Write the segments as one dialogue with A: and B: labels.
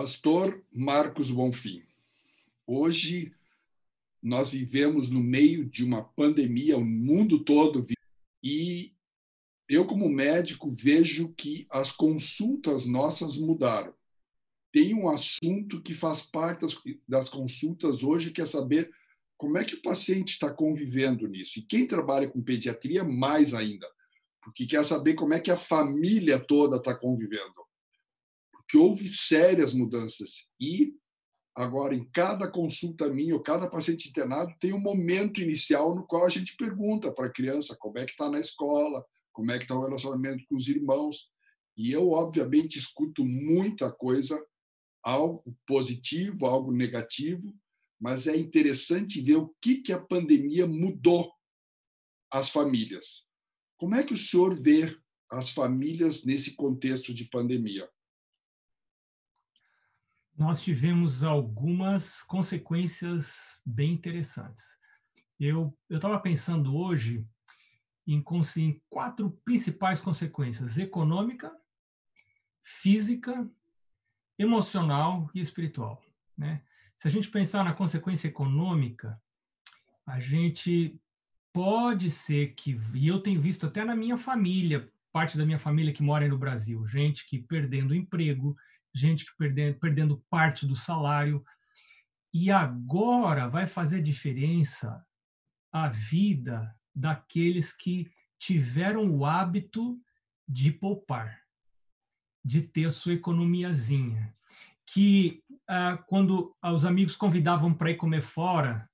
A: Pastor Marcos Bonfim, hoje nós vivemos no meio de uma pandemia, o mundo todo e eu como médico vejo que as consultas nossas mudaram. Tem um assunto que faz parte das consultas hoje que é saber como é que o paciente está convivendo nisso. E quem trabalha com pediatria mais ainda, porque quer saber como é que a família toda está convivendo que houve sérias mudanças. E agora, em cada consulta minha, ou cada paciente internado, tem um momento inicial no qual a gente pergunta para a criança como é que está na escola, como é que está o relacionamento com os irmãos. E eu, obviamente, escuto muita coisa, algo positivo, algo negativo, mas é interessante ver o que, que a pandemia mudou as famílias. Como é que o senhor vê as famílias nesse contexto de pandemia?
B: Nós tivemos algumas consequências bem interessantes. Eu estava pensando hoje em, em quatro principais consequências: econômica, física, emocional e espiritual. Né? Se a gente pensar na consequência econômica, a gente pode ser que, e eu tenho visto até na minha família, parte da minha família que mora no Brasil, gente que perdendo o emprego, gente que perdendo, perdendo parte do salário. E agora vai fazer diferença a vida daqueles que tiveram o hábito de poupar, de ter a sua economiazinha. Que ah, quando os amigos convidavam para ir comer fora,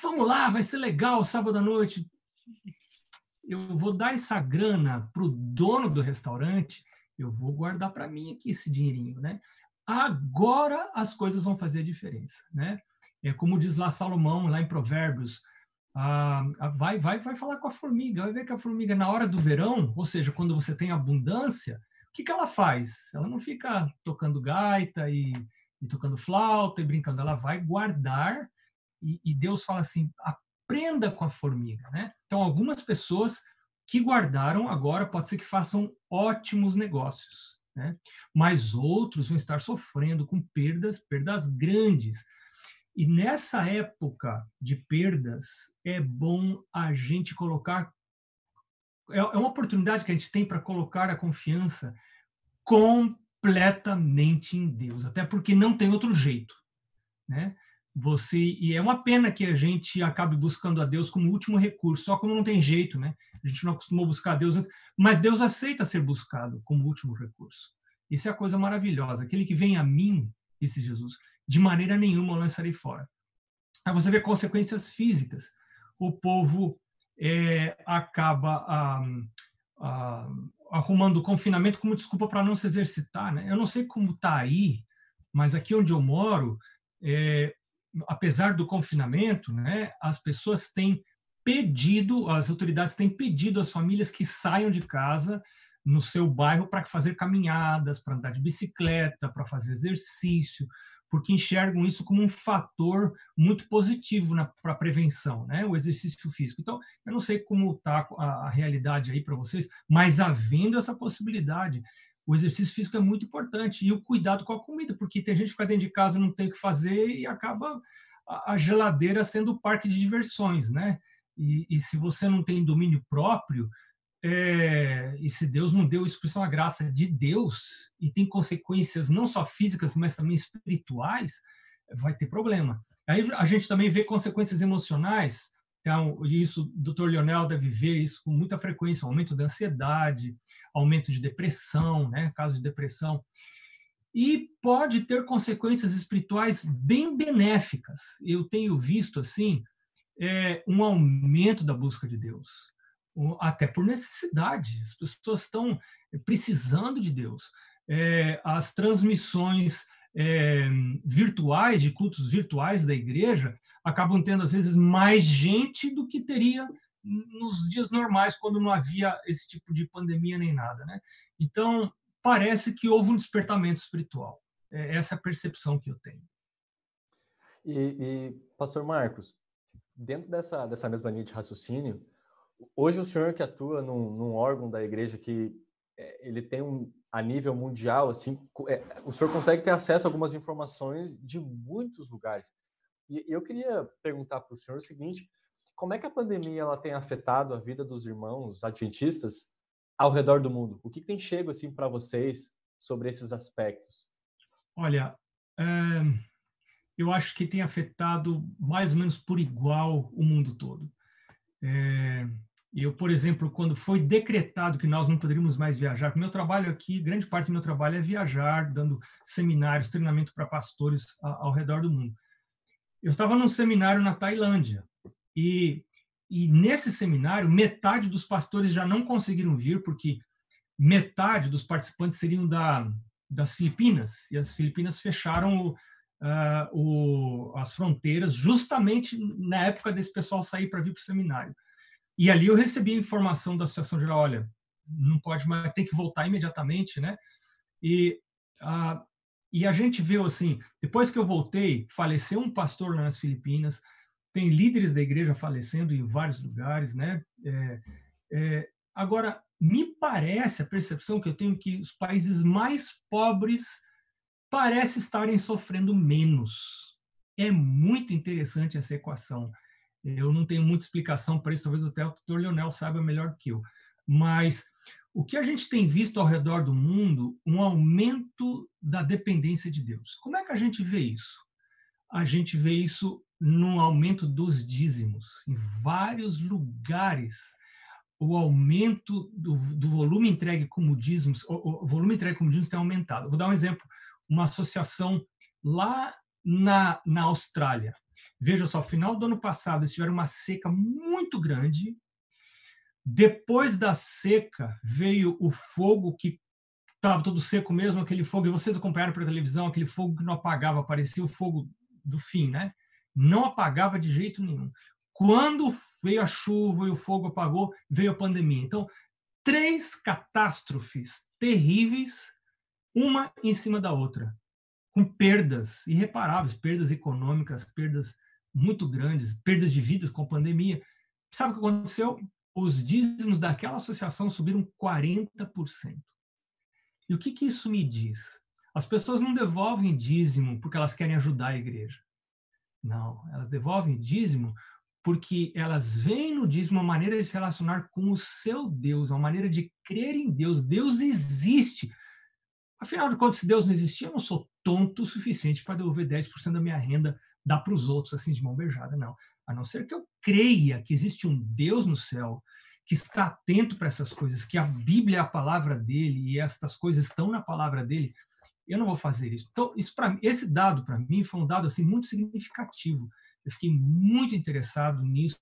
B: vamos lá, vai ser legal sábado à noite. Eu vou dar essa grana para o dono do restaurante eu vou guardar para mim aqui esse dinheirinho, né? Agora as coisas vão fazer a diferença, né? É como diz lá Salomão, lá em Provérbios, ah, vai, vai, vai falar com a formiga, vai ver que a formiga na hora do verão, ou seja, quando você tem abundância, o que, que ela faz? Ela não fica tocando gaita e, e tocando flauta e brincando, ela vai guardar e, e Deus fala assim, aprenda com a formiga, né? Então algumas pessoas que guardaram agora pode ser que façam ótimos negócios, né? mas outros vão estar sofrendo com perdas, perdas grandes. E nessa época de perdas, é bom a gente colocar. É, é uma oportunidade que a gente tem para colocar a confiança completamente em Deus, até porque não tem outro jeito. Né? Você e é uma pena que a gente acabe buscando a Deus como último recurso, só como não tem jeito, né? A gente não acostumou a buscar a Deus, mas Deus aceita ser buscado como último recurso. Isso é a coisa maravilhosa. Aquele que vem a mim, disse Jesus, de maneira nenhuma eu lançarei fora. Aí você vê consequências físicas. O povo é, acaba ah, ah, arrumando o confinamento como desculpa para não se exercitar, né? Eu não sei como está aí, mas aqui onde eu moro, é, apesar do confinamento, né, as pessoas têm pedido, as autoridades têm pedido às famílias que saiam de casa no seu bairro para fazer caminhadas, para andar de bicicleta, para fazer exercício, porque enxergam isso como um fator muito positivo para a prevenção, né? o exercício físico. Então, eu não sei como está a, a realidade aí para vocês, mas havendo essa possibilidade, o exercício físico é muito importante e o cuidado com a comida, porque tem gente que fica dentro de casa não tem o que fazer e acaba a geladeira sendo o parque de diversões, né? E, e se você não tem domínio próprio, é, e se Deus não deu isso por uma graça de Deus e tem consequências não só físicas, mas também espirituais, vai ter problema. Aí a gente também vê consequências emocionais então, isso, o Dr. Leonel deve ver isso com muita frequência, aumento da ansiedade, aumento de depressão, né, casos de depressão. E pode ter consequências espirituais bem benéficas. Eu tenho visto, assim, é, um aumento da busca de Deus, até por necessidade. As pessoas estão precisando de Deus. É, as transmissões é, virtuais, de cultos virtuais da igreja, acabam tendo, às vezes, mais gente do que teria nos dias normais, quando não havia esse tipo de pandemia nem nada. Né? Então, parece que houve um despertamento espiritual. É essa a percepção que eu tenho.
C: E, e, pastor Marcos, dentro dessa, dessa mesma linha de raciocínio, hoje o senhor que atua num, num órgão da igreja que é, ele tem um, a nível mundial, assim, é, o senhor consegue ter acesso a algumas informações de muitos lugares. E eu queria perguntar para o senhor o seguinte: como é que a pandemia ela tem afetado a vida dos irmãos adventistas ao redor do mundo? O que tem chego assim para vocês sobre esses aspectos?
B: Olha, é, eu acho que tem afetado mais ou menos por igual o mundo todo. É, eu, por exemplo, quando foi decretado que nós não poderíamos mais viajar, meu trabalho aqui, grande parte do meu trabalho é viajar, dando seminários, treinamento para pastores ao redor do mundo. Eu estava num seminário na Tailândia e, e nesse seminário metade dos pastores já não conseguiram vir porque metade dos participantes seriam da, das Filipinas e as Filipinas fecharam o, uh, o, as fronteiras justamente na época desse pessoal sair para vir para o seminário. E ali eu recebi a informação da Associação Geral, olha, não pode mais, tem que voltar imediatamente, né? E, a, e a gente viu assim, depois que eu voltei, faleceu um pastor nas Filipinas, tem líderes da igreja falecendo em vários lugares, né? É, é, agora, me parece, a percepção que eu tenho, que os países mais pobres parecem estarem sofrendo menos. É muito interessante essa equação. Eu não tenho muita explicação para isso, talvez até o doutor Leonel saiba melhor que eu. Mas o que a gente tem visto ao redor do mundo, um aumento da dependência de Deus. Como é que a gente vê isso? A gente vê isso no aumento dos dízimos. Em vários lugares, o aumento do, do volume entregue como dízimos, o, o, volume entregue como dízimos tem aumentado. Vou dar um exemplo. Uma associação lá na, na Austrália, Veja só, final do ano passado eles tiveram uma seca muito grande. Depois da seca veio o fogo que estava todo seco mesmo, aquele fogo, e vocês acompanharam pela televisão, aquele fogo que não apagava, parecia o fogo do fim, né? Não apagava de jeito nenhum. Quando veio a chuva e o fogo apagou, veio a pandemia. Então, três catástrofes terríveis, uma em cima da outra, com perdas irreparáveis, perdas econômicas, perdas muito grandes, perdas de vidas com a pandemia. Sabe o que aconteceu? Os dízimos daquela associação subiram 40%. E o que, que isso me diz? As pessoas não devolvem dízimo porque elas querem ajudar a igreja. Não, elas devolvem dízimo porque elas veem no dízimo uma maneira de se relacionar com o seu Deus, uma maneira de crer em Deus. Deus existe. Afinal de contas, se Deus não existia, eu não sou tonto o suficiente para devolver 10% da minha renda dar para os outros assim de mão beijada, não. A não ser que eu creia que existe um Deus no céu que está atento para essas coisas, que a Bíblia é a palavra dele e estas coisas estão na palavra dele, eu não vou fazer isso. Então, isso para esse dado para mim foi um dado assim muito significativo. Eu fiquei muito interessado nisso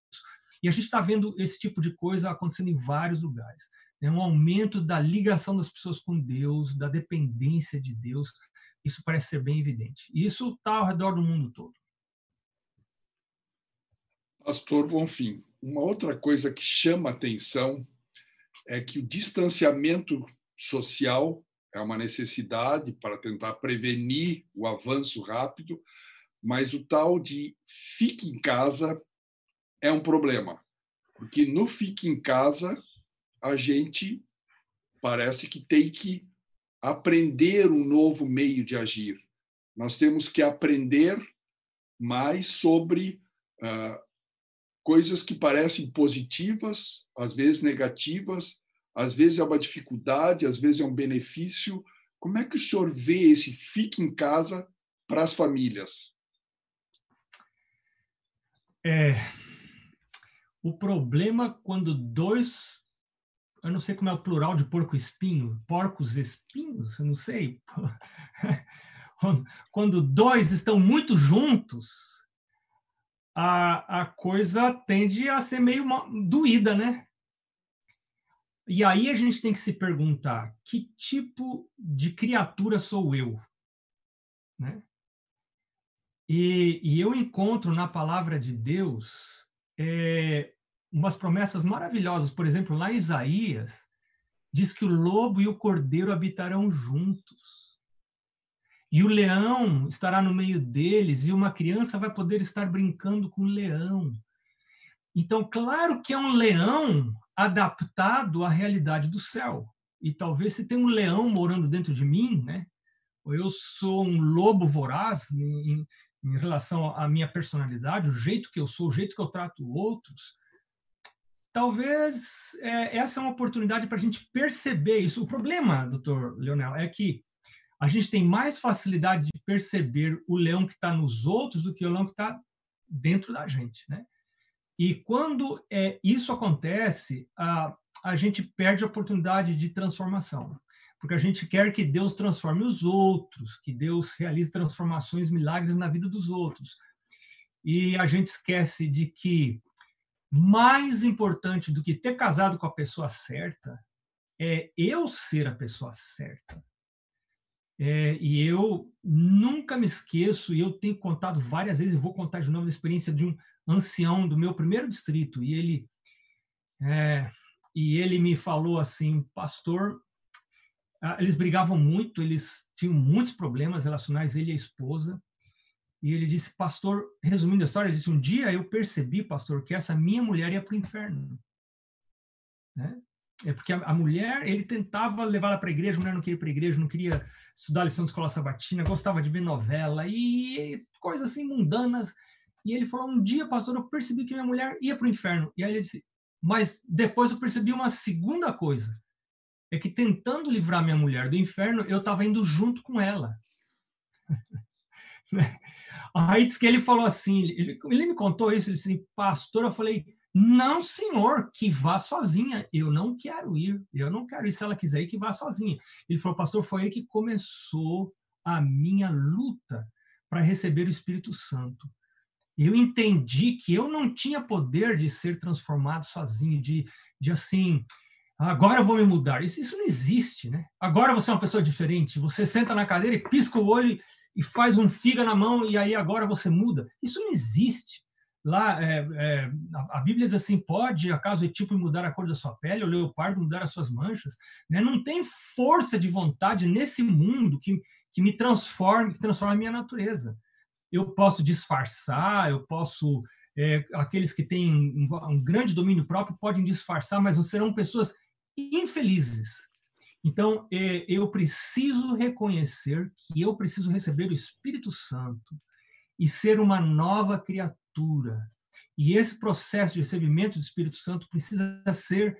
B: e a gente está vendo esse tipo de coisa acontecendo em vários lugares. Né? Um aumento da ligação das pessoas com Deus, da dependência de Deus. Isso parece ser bem evidente. E isso está ao redor do mundo todo.
A: Pastor Bonfim, uma outra coisa que chama atenção é que o distanciamento social é uma necessidade para tentar prevenir o avanço rápido, mas o tal de fique em casa é um problema, porque no fique em casa a gente parece que tem que aprender um novo meio de agir. Nós temos que aprender mais sobre uh, coisas que parecem positivas, às vezes negativas, às vezes é uma dificuldade, às vezes é um benefício. Como é que o senhor vê esse fique em casa para as famílias?
B: É, o problema quando dois, eu não sei como é o plural de porco espinho, porcos espinhos, eu não sei. Quando dois estão muito juntos, a, a coisa tende a ser meio doída, né? E aí a gente tem que se perguntar: que tipo de criatura sou eu? Né? E, e eu encontro na palavra de Deus é, umas promessas maravilhosas. Por exemplo, lá em Isaías, diz que o lobo e o cordeiro habitarão juntos e o leão estará no meio deles, e uma criança vai poder estar brincando com o leão. Então, claro que é um leão adaptado à realidade do céu. e talvez se tem um leão morando dentro de mim, né? Ou eu sou um lobo voraz em, em relação à minha personalidade, o jeito que eu sou, o jeito que eu trato outros. Talvez é, essa é uma oportunidade para a gente perceber isso. O problema, doutor Leonel, é que a gente tem mais facilidade de perceber o leão que está nos outros do que o leão que está dentro da gente, né? E quando é, isso acontece, a, a gente perde a oportunidade de transformação, porque a gente quer que Deus transforme os outros, que Deus realize transformações, milagres na vida dos outros. E a gente esquece de que mais importante do que ter casado com a pessoa certa é eu ser a pessoa certa. É, e eu nunca me esqueço, e eu tenho contado várias vezes, e vou contar de novo a experiência de um ancião do meu primeiro distrito, e ele, é, e ele me falou assim, pastor, ah, eles brigavam muito, eles tinham muitos problemas relacionais, ele e a esposa, e ele disse, pastor, resumindo a história, ele disse, um dia eu percebi, pastor, que essa minha mulher ia para o inferno. Né? É porque a, a mulher, ele tentava levar ela para a igreja, a mulher não queria ir para a igreja, não queria estudar a lição de escola sabatina, gostava de ver novela e coisas assim mundanas. E ele falou: Um dia, pastor, eu percebi que minha mulher ia para o inferno. E aí ele disse: Mas depois eu percebi uma segunda coisa. É que tentando livrar minha mulher do inferno, eu estava indo junto com ela. aí disse que ele falou assim: ele, ele me contou isso, ele disse: Pastor, eu falei não, senhor, que vá sozinha. Eu não quero ir. Eu não quero ir. Se ela quiser ir, que vá sozinha. Ele falou, pastor, foi aí que começou a minha luta para receber o Espírito Santo. Eu entendi que eu não tinha poder de ser transformado sozinho, de, de assim, agora eu vou me mudar. Isso, isso não existe, né? Agora você é uma pessoa diferente. Você senta na cadeira e pisca o olho e faz um figa na mão e aí agora você muda. Isso não existe lá é, é, a Bíblia diz assim: pode acaso o tipo mudar a cor da sua pele, o leopardo mudar as suas manchas? Né? Não tem força de vontade nesse mundo que, que me transforme, que transforme a minha natureza. Eu posso disfarçar, eu posso. É, aqueles que têm um, um grande domínio próprio podem disfarçar, mas não serão pessoas infelizes. Então, é, eu preciso reconhecer que eu preciso receber o Espírito Santo e ser uma nova criatura e esse processo de recebimento do Espírito Santo precisa ser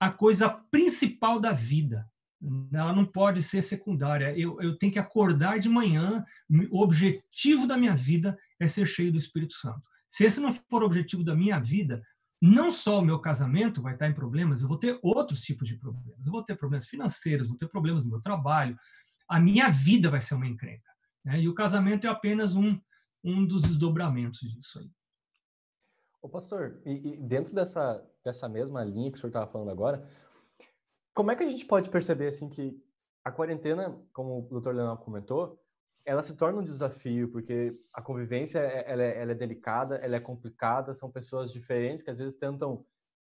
B: a coisa principal da vida. Ela não pode ser secundária. Eu, eu tenho que acordar de manhã, o objetivo da minha vida é ser cheio do Espírito Santo. Se esse não for o objetivo da minha vida, não só o meu casamento vai estar em problemas, eu vou ter outros tipos de problemas. Eu vou ter problemas financeiros, vou ter problemas no meu trabalho, a minha vida vai ser uma encrenca. Né? E o casamento é apenas um, um dos desdobramentos disso aí.
C: Ô pastor, e, e dentro dessa, dessa mesma linha que o senhor estava falando agora, como é que a gente pode perceber assim que a quarentena, como o doutor Leonel comentou, ela se torna um desafio, porque a convivência é, ela é, ela é, delicada, ela é complicada, são pessoas diferentes que às vezes tentam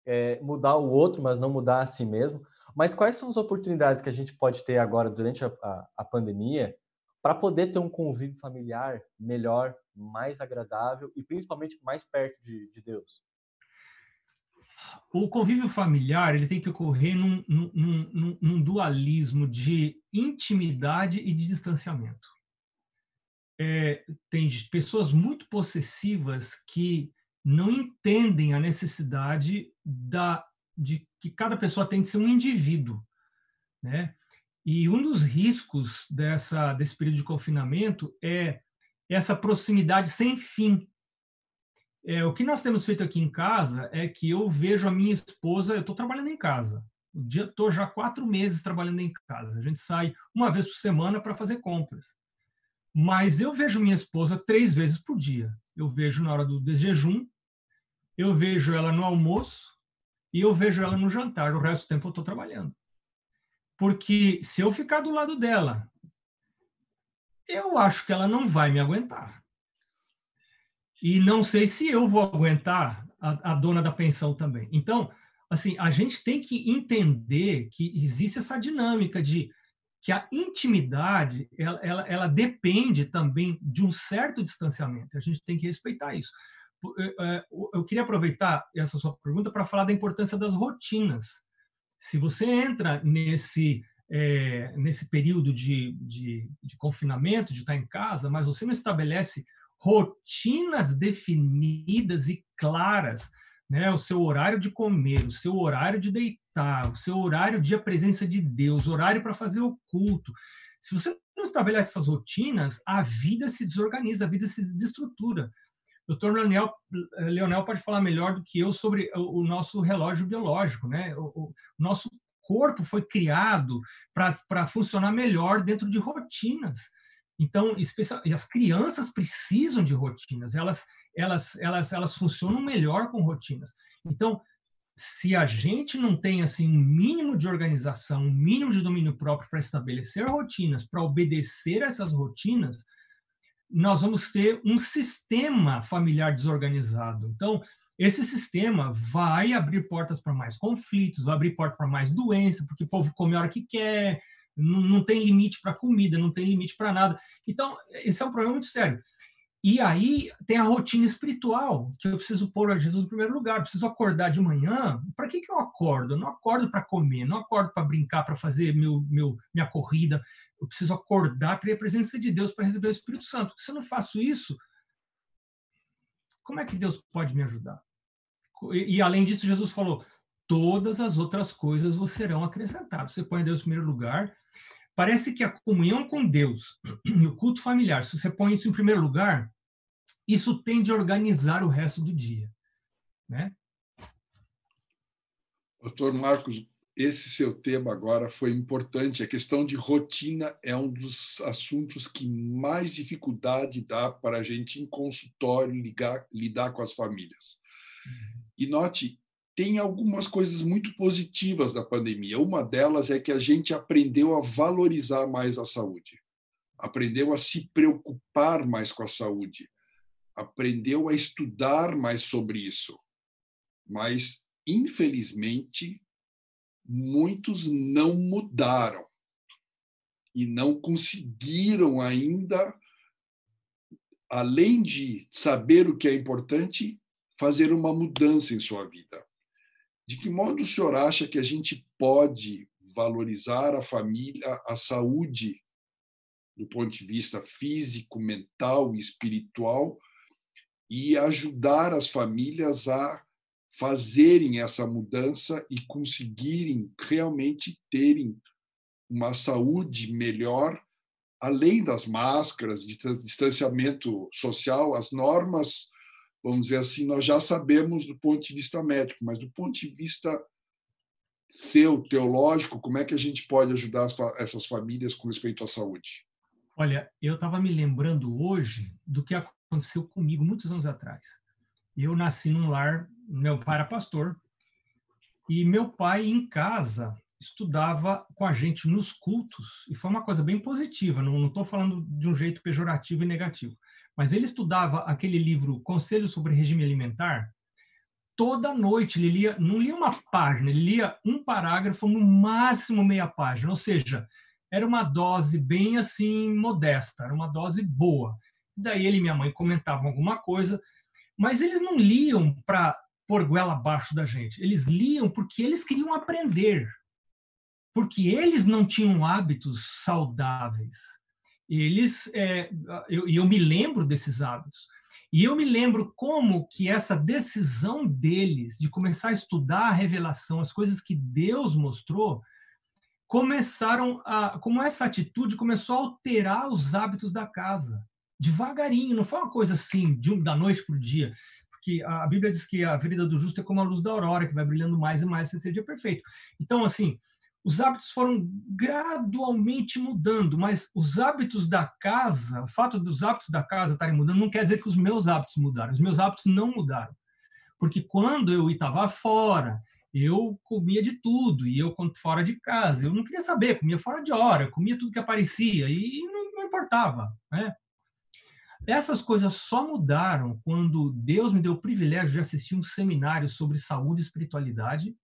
C: é, mudar o outro, mas não mudar a si mesmo. Mas quais são as oportunidades que a gente pode ter agora durante a, a, a pandemia para poder ter um convívio familiar melhor, mais agradável e principalmente mais perto de, de Deus?
B: O convívio familiar ele tem que ocorrer num, num, num, num dualismo de intimidade e de distanciamento. É, tem pessoas muito possessivas que não entendem a necessidade da, de que cada pessoa tem de ser um indivíduo, né? E um dos riscos dessa, desse período de confinamento é essa proximidade sem fim. É, o que nós temos feito aqui em casa é que eu vejo a minha esposa, eu estou trabalhando em casa, estou já quatro meses trabalhando em casa. A gente sai uma vez por semana para fazer compras. Mas eu vejo minha esposa três vezes por dia. Eu vejo na hora do desjejum, eu vejo ela no almoço e eu vejo ela no jantar. O resto do tempo eu estou trabalhando. Porque se eu ficar do lado dela, eu acho que ela não vai me aguentar. E não sei se eu vou aguentar a, a dona da pensão também. Então, assim, a gente tem que entender que existe essa dinâmica de que a intimidade ela, ela, ela, depende também de um certo distanciamento. A gente tem que respeitar isso. Eu queria aproveitar essa sua pergunta para falar da importância das rotinas. Se você entra nesse é, nesse período de, de, de confinamento, de estar em casa, mas você não estabelece rotinas definidas e claras, né? O seu horário de comer, o seu horário de deitar, o seu horário de a presença de Deus, horário para fazer o culto. Se você não estabelece essas rotinas, a vida se desorganiza, a vida se desestrutura. O doutor Leonel, Leonel pode falar melhor do que eu sobre o, nosso relógio biológico, né? O, o nosso corpo foi criado para funcionar melhor dentro de rotinas. Então, especial, e as crianças precisam de rotinas, elas, elas, elas, elas funcionam melhor com rotinas. Então, se a gente não tem assim um mínimo de organização, um mínimo de domínio próprio para estabelecer rotinas, para obedecer essas rotinas, nós vamos ter um sistema familiar desorganizado. Então, esse sistema vai abrir portas para mais conflitos, vai abrir porta para mais doença, porque o povo come a hora que quer, não, não tem limite para comida, não tem limite para nada. Então, esse é um problema muito sério. E aí tem a rotina espiritual, que eu preciso pôr a Jesus no primeiro lugar. Eu preciso acordar de manhã. Para que, que eu acordo? Eu não acordo para comer, não acordo para brincar, para fazer meu, meu, minha corrida. Eu preciso acordar para a presença de Deus, para receber o Espírito Santo. Se eu não faço isso, como é que Deus pode me ajudar? E, e além disso, Jesus falou: todas as outras coisas vos serão acrescentadas. Você põe Deus em primeiro lugar. Parece que a comunhão com Deus e o culto familiar, se você põe isso em primeiro lugar, isso tende a organizar o resto do dia, né?
A: Pastor Marcos, esse seu tema agora foi importante. A questão de rotina é um dos assuntos que mais dificuldade dá para a gente em consultório ligar, lidar com as famílias. Uhum. E note, tem algumas coisas muito positivas da pandemia. Uma delas é que a gente aprendeu a valorizar mais a saúde, aprendeu a se preocupar mais com a saúde, aprendeu a estudar mais sobre isso. Mas, infelizmente, muitos não mudaram e não conseguiram ainda, além de saber o que é importante, fazer uma mudança em sua vida. De que modo o senhor acha que a gente pode valorizar a família, a saúde, do ponto de vista físico, mental e espiritual, e ajudar as famílias a fazerem essa mudança e conseguirem realmente terem uma saúde melhor, além das máscaras, de distanciamento social, as normas vamos dizer assim, nós já sabemos do ponto de vista médico, mas do ponto de vista seu, teológico, como é que a gente pode ajudar essas famílias com respeito à saúde?
B: Olha, eu estava me lembrando hoje do que aconteceu comigo muitos anos atrás. Eu nasci num lar, meu pai era pastor, e meu pai em casa estudava com a gente nos cultos, e foi uma coisa bem positiva, não estou falando de um jeito pejorativo e negativo. Mas ele estudava aquele livro Conselhos sobre Regime Alimentar toda noite. Ele lia, não lia uma página, ele lia um parágrafo, no máximo meia página. Ou seja, era uma dose bem assim modesta, era uma dose boa. Daí ele e minha mãe comentavam alguma coisa, mas eles não liam para pôr goela abaixo da gente. Eles liam porque eles queriam aprender. Porque eles não tinham hábitos saudáveis eles é, eu, eu me lembro desses hábitos e eu me lembro como que essa decisão deles de começar a estudar a revelação, as coisas que Deus mostrou, começaram a, como essa atitude começou a alterar os hábitos da casa, devagarinho, não foi uma coisa assim, de um, da noite para o dia, porque a Bíblia diz que a vida do justo é como a luz da aurora, que vai brilhando mais e mais até ser dia perfeito. Então, assim, os hábitos foram gradualmente mudando, mas os hábitos da casa, o fato dos hábitos da casa estarem mudando, não quer dizer que os meus hábitos mudaram. Os meus hábitos não mudaram. Porque quando eu estava fora, eu comia de tudo, e eu fora de casa, eu não queria saber, comia fora de hora, comia tudo que aparecia, e não, não importava. Né? Essas coisas só mudaram quando Deus me deu o privilégio de assistir um seminário sobre saúde e espiritualidade,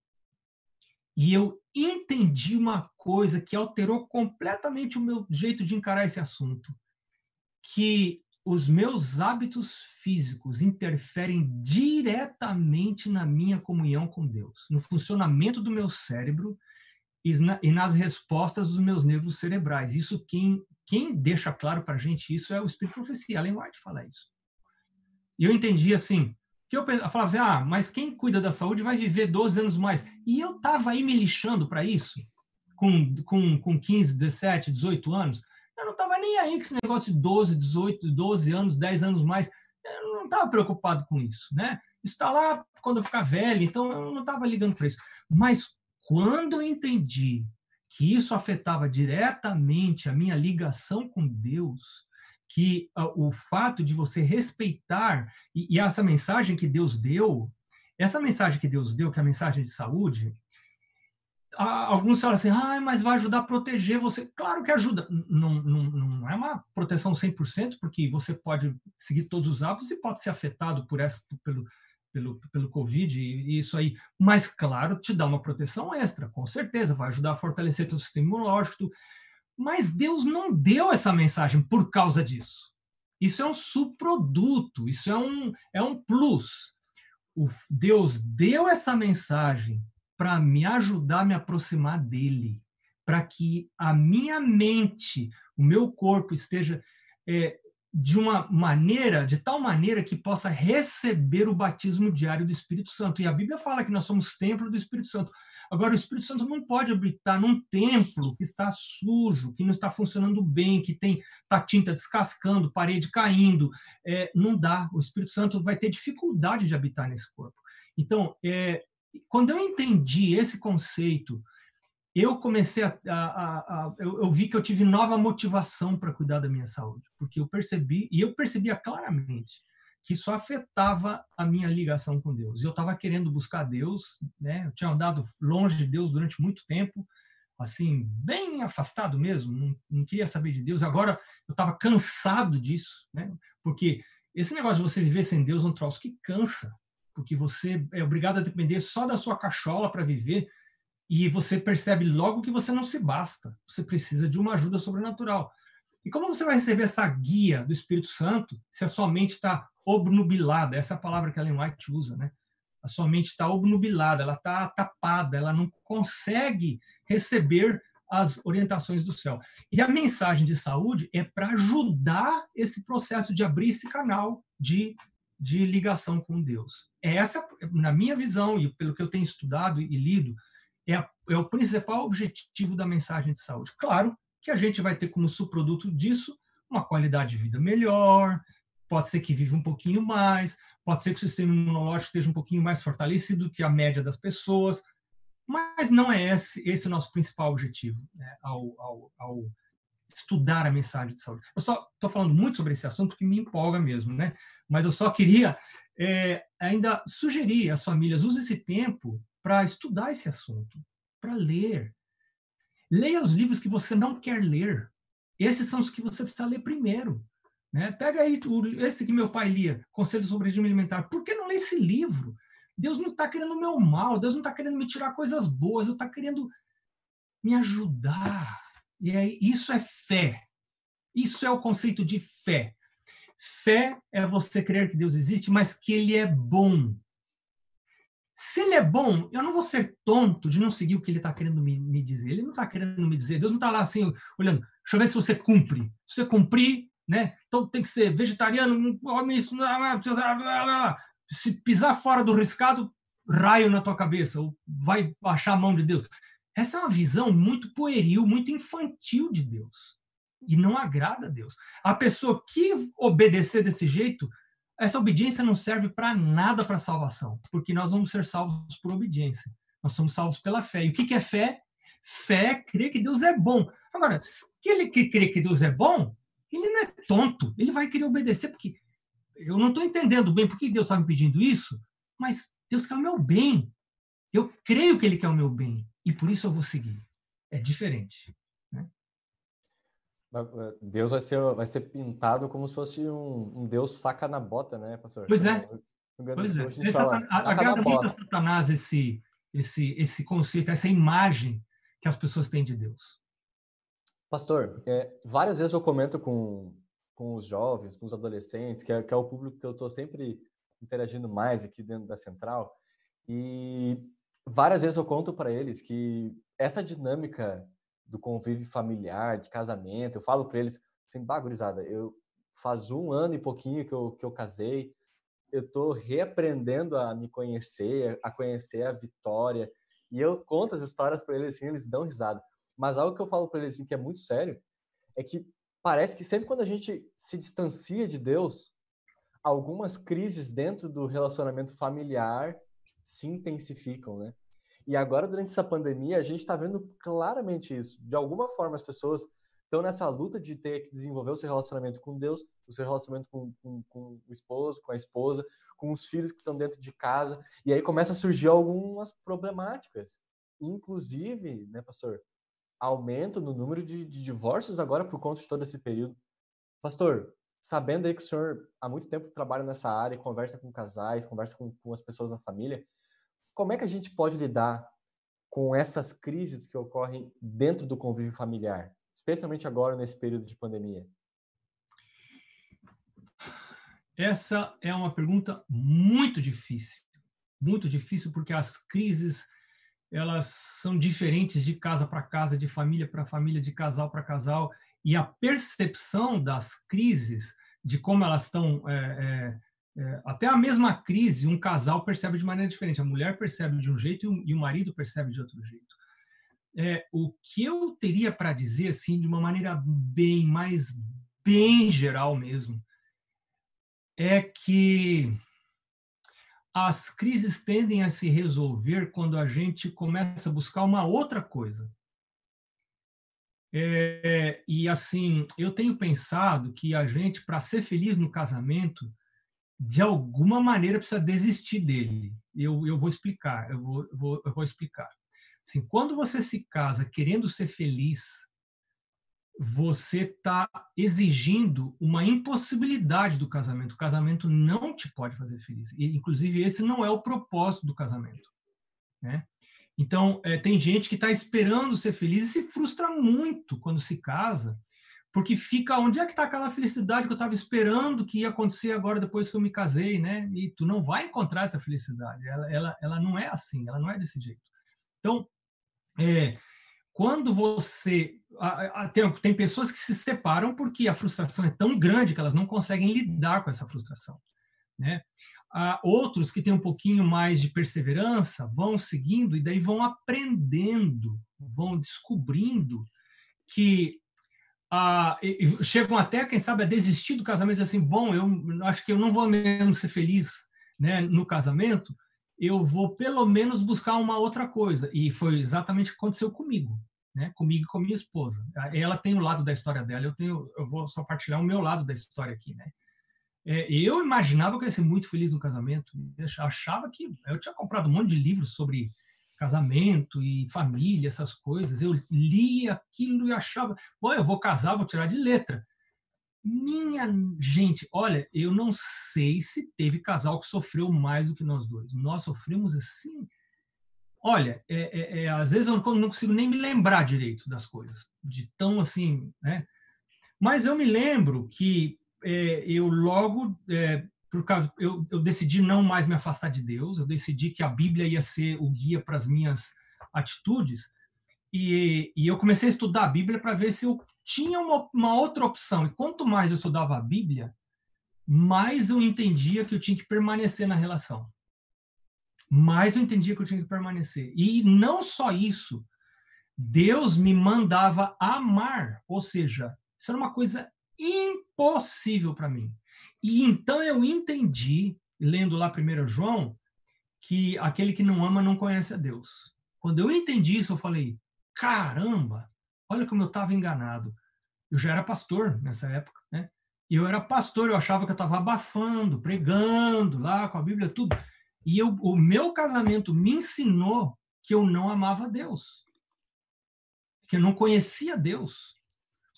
B: e eu entendi uma coisa que alterou completamente o meu jeito de encarar esse assunto, que os meus hábitos físicos interferem diretamente na minha comunhão com Deus, no funcionamento do meu cérebro e, na, nas respostas dos meus nervos cerebrais. Isso quem, quem deixa claro para a gente isso é o Espírito Profecia. Ellen White fala isso. E eu entendi assim, que eu, falava assim, ah, mas quem cuida da saúde vai viver 12 anos mais. E eu estava aí me lixando para isso, com, com, com 15, 17, 18 anos. Eu não estava nem aí com esse negócio de 12, 18, 12 anos, 10 anos mais. Eu não estava preocupado com isso, né? Isso está lá quando eu ficar velho, então eu não estava ligando para isso. Mas quando eu entendi que isso afetava diretamente a minha ligação com Deus, que uh, o fato de você respeitar, e, e, essa mensagem que Deus deu, essa mensagem que Deus deu, que é a mensagem de saúde, alguns falam assim, ah, mas vai ajudar a proteger você. Claro que ajuda. Não, não, não é uma proteção 100%, porque você pode seguir todos os hábitos e pode ser afetado por essa, pelo, pelo, pelo Covid e isso aí. Mas, claro, te dá uma proteção extra, com certeza, vai ajudar a fortalecer teu sistema imunológico. Mas Deus não deu essa mensagem por causa disso. Isso é um subproduto, isso é um, é um plus. O Deus deu essa mensagem para me ajudar a me aproximar dele, para que a minha mente, o meu corpo esteja é, de uma maneira, de tal maneira que possa receber o batismo diário do Espírito Santo. E a Bíblia fala que nós somos templo do Espírito Santo. Agora, o Espírito Santo não pode habitar num templo que está sujo, que não está funcionando bem, que tem tá tinta descascando, parede caindo. É, não dá. O Espírito Santo vai ter dificuldade de habitar nesse corpo. Então, é, quando eu entendi esse conceito, eu comecei a, a, a, eu, eu, vi que eu tive nova motivação para cuidar da minha saúde, porque eu percebi e eu percebia claramente que isso afetava a minha ligação com Deus. Eu estava querendo buscar Deus, né? Eu tinha andado longe de Deus durante muito tempo, assim, bem afastado mesmo, não, não queria saber de Deus. Agora eu estava cansado disso, né? Porque esse negócio de você viver sem Deus é um troço que cansa porque você é obrigado a depender só da sua cachola para viver e você percebe logo que você não se basta, você precisa de uma ajuda sobrenatural. E como você vai receber essa guia do Espírito Santo se a sua mente está obnubilada? Essa é a palavra que Ellen White usa, né? A sua mente está obnubilada, ela está tapada, ela não consegue receber as orientações do céu. E a mensagem de saúde é para ajudar esse processo de abrir esse canal de de ligação com Deus. Essa, na minha visão e pelo que eu tenho estudado e lido, é, a, é o principal objetivo da mensagem de saúde. Claro que a gente vai ter como subproduto disso uma qualidade de vida melhor, pode ser que viva um pouquinho mais, pode ser que o sistema imunológico esteja um pouquinho mais fortalecido que a média das pessoas, mas não é esse, esse o nosso principal objetivo né, ao, ao, ao, estudar a mensagem de saúde. Eu só estou falando muito sobre esse assunto porque me empolga mesmo, né? Mas eu só queria é, ainda sugerir às famílias, use esse tempo para estudar esse assunto, para ler. Leia os livros que você não quer ler. Esses são os que você precisa ler primeiro. Né? Pega aí esse que meu pai lia, Conselho sobre Regime Alimentar. Por que não ler esse livro? Deus não está querendo o meu mal, Deus não está querendo me tirar coisas boas, Deus está querendo me ajudar. E aí, isso é fé. Isso é o conceito de fé. Fé é você crer que Deus existe, mas que Ele é bom. Se Ele é bom, eu não vou ser tonto de não seguir o que Ele está querendo me, me, dizer. Ele não está querendo me dizer. Deus não está lá assim, olhando, deixa eu ver se você cumpre. Se você cumprir, né? Então tem que ser vegetariano, come isso. Se pisar fora do riscado, raio na tua cabeça, ou vai baixar a mão de Deus. Essa é uma visão muito pueril, muito infantil de Deus. E não agrada a Deus. A pessoa que obedecer desse jeito, essa obediência não serve para nada para salvação, porque nós vamos ser salvos por obediência. Nós somos salvos pela fé. E o que é fé? Fé é crer que Deus é bom. Agora, se ele crê que Deus é bom, ele não é tonto. Ele vai querer obedecer, porque eu não estou entendendo bem por que Deus está me pedindo isso, mas Deus quer o meu bem. Eu creio que Ele quer o meu bem e por isso eu vou seguir. É diferente.
C: Eh, Deus vai ser, vai ser pintado como se fosse um, um Deus faca na bota, né, pastor?
B: Pois é. Pois é. A fala, agrada muito a Satanás esse, esse, esse conceito, essa imagem que as pessoas têm de Deus.
C: Pastor, é, várias vezes eu comento com, com os jovens, com os adolescentes, que é, que é o público que eu estou sempre interagindo mais aqui dentro da central. E várias vezes eu conto para eles que essa dinâmica do convívio familiar, de casamento, eu falo para eles, assim, bagurizada, eu faz um ano e pouquinho que eu, que eu casei, eu tô reaprendendo a me conhecer, a conhecer a Vitória, e eu conto as histórias para eles assim, eles dão risada. Mas algo que eu falo para eles assim, que é muito sério, é que parece que sempre quando a gente se distancia de Deus, algumas crises dentro do relacionamento familiar se intensificam, né? E agora, durante essa pandemia, a gente está vendo claramente isso. De alguma forma, as pessoas estão nessa luta de ter que desenvolver o seu relacionamento com Deus, o seu relacionamento com, com, com, o esposo, com a esposa, com os filhos que estão dentro de casa. E aí começa a surgir algumas problemáticas. Inclusive, né, pastor, aumento no número de, de divórcios agora por conta de todo esse período. Pastor, sabendo aí que o senhor há muito tempo trabalha nessa área, conversa com casais, conversa com, com as pessoas na família, como é que a gente pode lidar com essas crises que ocorrem dentro do convívio familiar, especialmente agora nesse período de pandemia?
B: Essa é uma pergunta muito difícil, muito difícil porque as crises elas são diferentes de casa para casa, de família para família, de casal para casal, e a percepção das crises, de como elas estão é, é, é, até a mesma crise, um casal percebe de maneira diferente. A mulher percebe de um jeito e o, e o marido percebe de outro jeito. É, o que eu teria para dizer, assim, de uma maneira bem mais bem geral mesmo, é que as crises tendem a se resolver quando a gente começa a buscar uma outra coisa. É, e assim, eu tenho pensado que a gente, para ser feliz no casamento, de alguma maneira precisa desistir dele. Eu, eu vou explicar, eu vou, eu vou, eu vou explicar. Assim, quando você se casa querendo ser feliz, você está exigindo uma impossibilidade do casamento. O casamento não te pode fazer feliz. E, inclusive, esse não é o propósito do casamento. Né? Então, é, tem gente que está esperando ser feliz e se frustra muito quando se casa, porque fica onde é que está aquela felicidade que eu estava esperando que ia acontecer agora depois que eu me casei, né? E tu não vai encontrar essa felicidade. Ela, ela, ela não é assim, ela não é desse jeito. Então, é, quando você a, a, tem, tem pessoas que se separam porque a frustração é tão grande que elas não conseguem lidar com essa frustração, né? Há outros que têm um pouquinho mais de perseverança vão seguindo e daí vão aprendendo, vão descobrindo que ah, chegam até, quem sabe, a desistir do casamento e assim, bom, eu acho que eu não vou mesmo ser feliz né, no casamento, eu vou pelo menos buscar uma outra coisa. E foi exatamente o que aconteceu comigo, né, comigo e com minha esposa. Ela tem o lado da história dela, eu tenho, eu vou só partilhar o meu lado da história aqui, né. É, eu imaginava que eu ia ser muito feliz no casamento, eu achava que eu tinha comprado um monte de livros sobre casamento e família, essas coisas. Eu lia aquilo e achava, bom, eu vou casar, vou tirar de letra. Minha gente, olha, eu não sei se teve casal que sofreu mais do que nós dois. Nós sofremos assim. Olha, é, é, é, às vezes eu não consigo nem me lembrar direito das coisas, de tão assim, né? Mas eu me lembro que é, eu logo é, por causa, eu, eu decidi não mais me afastar de Deus, eu decidi que a Bíblia ia ser o guia para as minhas atitudes, e, e eu comecei a estudar a Bíblia para ver se eu tinha uma, uma outra opção. E quanto mais eu estudava a Bíblia, mais eu entendia que eu tinha que permanecer na relação. Mais eu entendia que eu tinha que permanecer. E não só isso, Deus me mandava amar, ou seja, isso era uma coisa impossível para mim. E então eu entendi, lendo lá 1 João, que aquele que não ama não conhece a Deus. Quando eu entendi isso, eu falei: caramba, olha como eu estava enganado. Eu já era pastor nessa época, né? E eu era pastor, eu achava que eu estava abafando, pregando lá com a Bíblia, tudo. E eu, o meu casamento me ensinou que eu não amava Deus, que eu não conhecia Deus.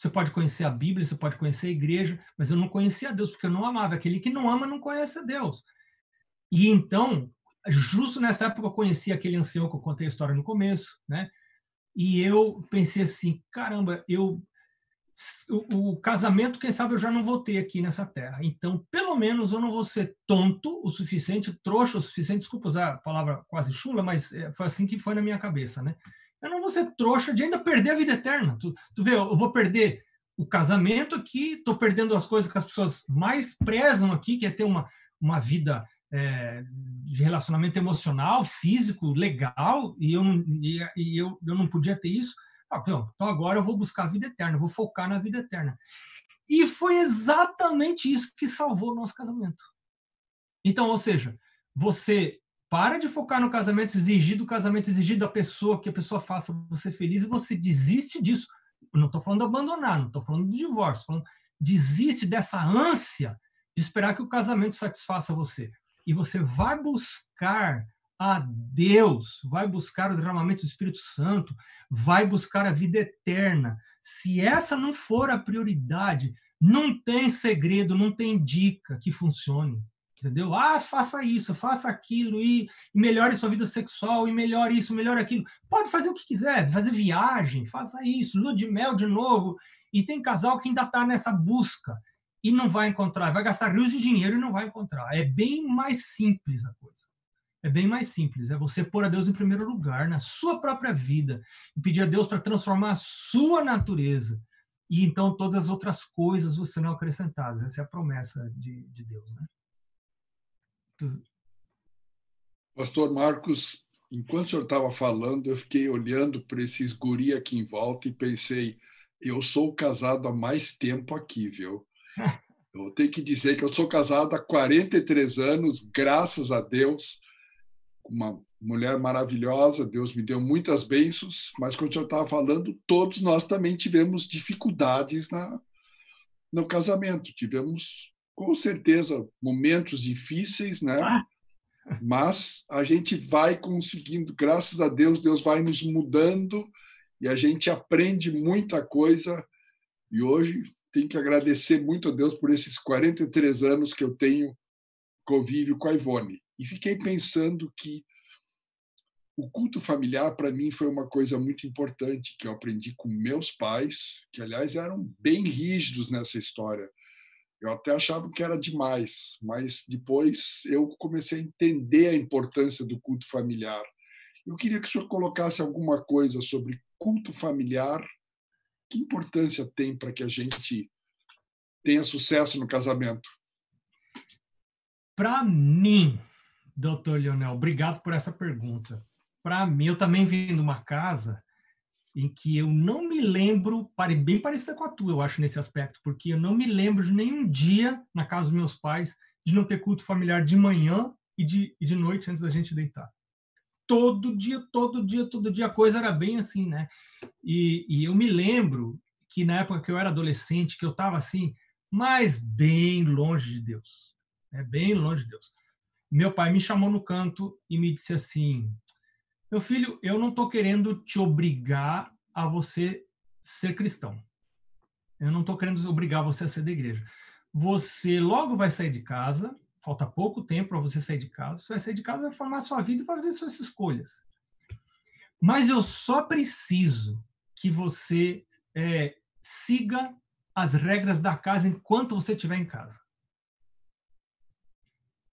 B: Você pode conhecer a Bíblia, você pode conhecer a igreja, mas eu não conhecia Deus porque eu não amava. Aquele que não ama não conhece a Deus. E então, justo nessa época eu conheci aquele ancião que eu contei a história no começo, né? E eu pensei assim, caramba, eu o, o, casamento, quem sabe eu já não vou ter aqui nessa terra. Então, pelo menos eu não vou ser tonto o suficiente, trouxa o suficiente, desculpa usar a palavra quase chula, mas é, foi assim que foi na minha cabeça, né? Eu não vou ser trouxa de ainda perder a vida eterna. Tu, tu vê, eu vou perder o casamento aqui, estou perdendo as coisas que as pessoas mais prezam aqui, que é ter uma, uma vida é, de relacionamento emocional, físico, legal, e eu, e, e eu, eu não podia ter isso. Ah, então, então agora eu vou buscar a vida eterna, vou focar na vida eterna. E foi exatamente isso que salvou o nosso casamento. Então, ou seja, você para de focar no casamento, exigir do casamento, exigir da pessoa que a pessoa faça você feliz e você desiste disso. Eu não estou falando de abandonar, não estou falando do divórcio, falando desiste dessa ânsia de esperar que o casamento satisfaça você. E você vai buscar a Deus, vai buscar o derramamento do Espírito Santo, vai buscar a vida eterna. Se essa não for a prioridade, não tem segredo, não tem dica que funcione. Entendeu? Ah, faça isso, faça aquilo e, melhore sua vida sexual e melhore isso, melhore aquilo. Pode fazer o que quiser, fazer viagem, faça isso, lua de mel de novo. E tem casal que ainda está nessa busca e não vai encontrar, vai gastar rios de dinheiro e não vai encontrar. É bem mais simples a coisa. É bem mais simples. É você pôr a Deus em primeiro lugar na sua própria vida e pedir a Deus para transformar a sua natureza. E então todas as outras coisas não acrescentadas. Essa é a promessa de, de Deus, né?
A: Pastor Marcos, enquanto o senhor estava falando, eu fiquei olhando para esses guri aqui em volta e pensei, eu sou casado há mais tempo aqui, viu? Eu tenho que dizer que eu sou casado há 43 anos, graças a Deus uma mulher maravilhosa, Deus me deu muitas bênçãos, mas quando o senhor estava falando, todos nós também tivemos dificuldades na, no casamento. Tivemos, com certeza, momentos difíceis, né? Ah. Mas a gente vai conseguindo, graças a Deus, Deus vai nos mudando e a gente aprende muita coisa. E hoje tenho que agradecer muito a Deus por esses 43 anos que eu tenho convívio com a Ivone. E fiquei pensando que o culto familiar, para mim, foi uma coisa muito importante que eu aprendi com meus pais, que, aliás, eram bem rígidos nessa história. Eu até achava que era demais, mas depois eu comecei a entender a importância do culto familiar. Eu queria que o senhor colocasse alguma coisa sobre culto familiar. Que importância tem para que a gente tenha sucesso no casamento?
B: Para mim, doutor Leonel, obrigado por essa pergunta. Para mim, eu também vim de uma casa em que eu não me lembro, bem parecida com a tua, eu acho, nesse aspecto, porque eu não me lembro de nenhum dia na casa dos meus pais de não ter culto familiar de manhã e de, e de noite antes da gente deitar. Todo dia, todo dia, todo dia, a coisa era bem assim, né? E, e eu me lembro que na época que eu era adolescente, que eu estava assim, mas bem longe de Deus, né? bem longe de Deus meu pai me chamou no canto e me disse assim: Meu filho, eu não estou querendo te obrigar a você ser cristão. Eu não estou querendo obrigar você a ser da igreja. Você logo vai sair de casa, falta pouco tempo para você sair de casa. Você vai sair de casa, vai formar sua vida e fazer suas escolhas. Mas eu só preciso que você é, siga as regras da casa enquanto você estiver em casa.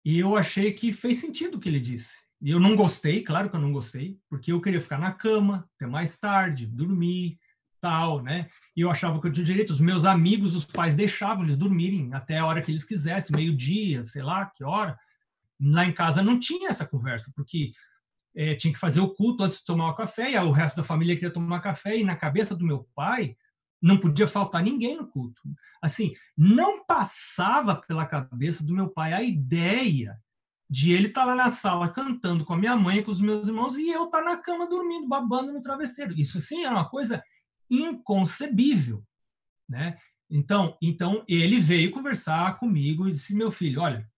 B: E eu achei que fez sentido o que ele disse. Eu não gostei, claro que eu não gostei, porque eu queria ficar na cama até mais tarde, dormir, tal, né? E eu achava que eu tinha direito. Os meus amigos, os pais deixavam eles dormirem até a hora que eles quisessem, meio-dia, sei lá, que hora. Lá em casa não tinha essa conversa, porque é, tinha que fazer o culto antes de tomar o café, e o resto da família queria tomar café, e na cabeça do meu pai, não podia faltar ninguém no culto. Assim, não passava pela cabeça do meu pai a ideia de ele estar tá lá na sala cantando com a minha mãe, com os meus irmãos, e eu estar tá na cama dormindo, babando no travesseiro. Isso, assim, era uma coisa inconcebível, né? Então, então ele veio conversar comigo e disse: "Meu filho, olha,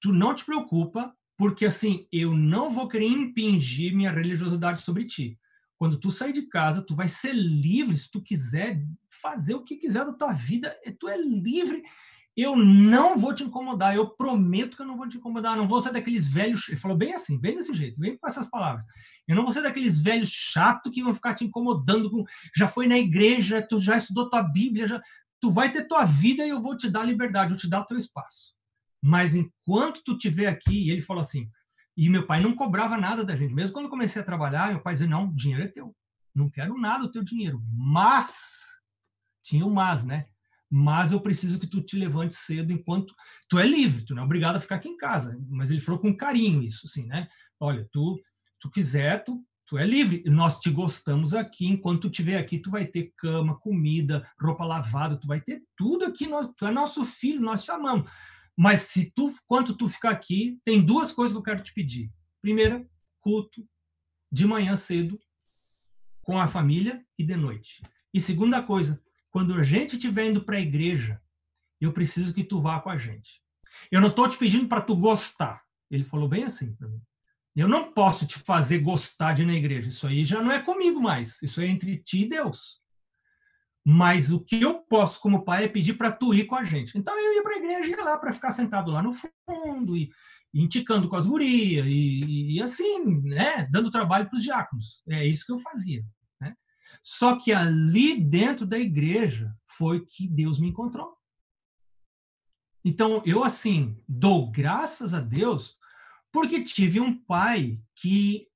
B: tu não te preocupa, porque assim, eu não vou querer impingir minha religiosidade sobre ti. Quando tu sair de casa, tu vai ser livre se tu quiser fazer o que quiser da tua vida, tu é livre eu não vou te incomodar, eu prometo que eu não vou te incomodar, não vou ser daqueles velhos. Ele falou bem assim, bem desse jeito, bem com essas palavras. Eu não vou ser daqueles velhos chato que vão ficar te incomodando. Com, já foi na igreja, tu já estudou tua Bíblia, já, tu vai ter tua vida e eu vou te dar liberdade, eu te dar o teu espaço. Mas enquanto tu estiver aqui, ele falou assim, e meu pai não cobrava nada da gente. Mesmo quando eu comecei a trabalhar, meu pai dizia: não, dinheiro é teu. Não quero nada do teu dinheiro. Mas, tinha o mas, né? Mas eu preciso que tu te levante cedo enquanto. Tu é livre, tu não é obrigado a ficar aqui em casa. Mas ele falou com carinho isso, assim, né? Olha, tu, tu quiser, tu, tu é livre. Nós te gostamos aqui. Enquanto tu estiver aqui, tu vai ter cama, comida, roupa lavada, tu vai ter tudo aqui. Nós, tu é nosso filho, nós te amamos. Mas se tu, quanto tu ficar aqui, tem duas coisas que eu quero te pedir. Primeira, culto de manhã cedo com a família e de noite. E segunda coisa, quando a gente estiver indo para a igreja, eu preciso que tu vá com a gente. Eu não estou te pedindo para tu gostar. Ele falou bem assim para mim. Eu não posso te fazer gostar de ir na igreja. Isso aí já não é comigo mais. Isso é entre ti e Deus. Mas o que eu posso, como pai, é pedir para tu ir com a gente. Então eu ia para a igreja ia lá para ficar sentado lá no fundo e, e indicando com as gurias e, e, assim, né, dando trabalho para os diáconos. É isso que eu fazia. Só que ali dentro da igreja foi que Deus me encontrou. Então eu assim dou graças a Deus porque tive um pai que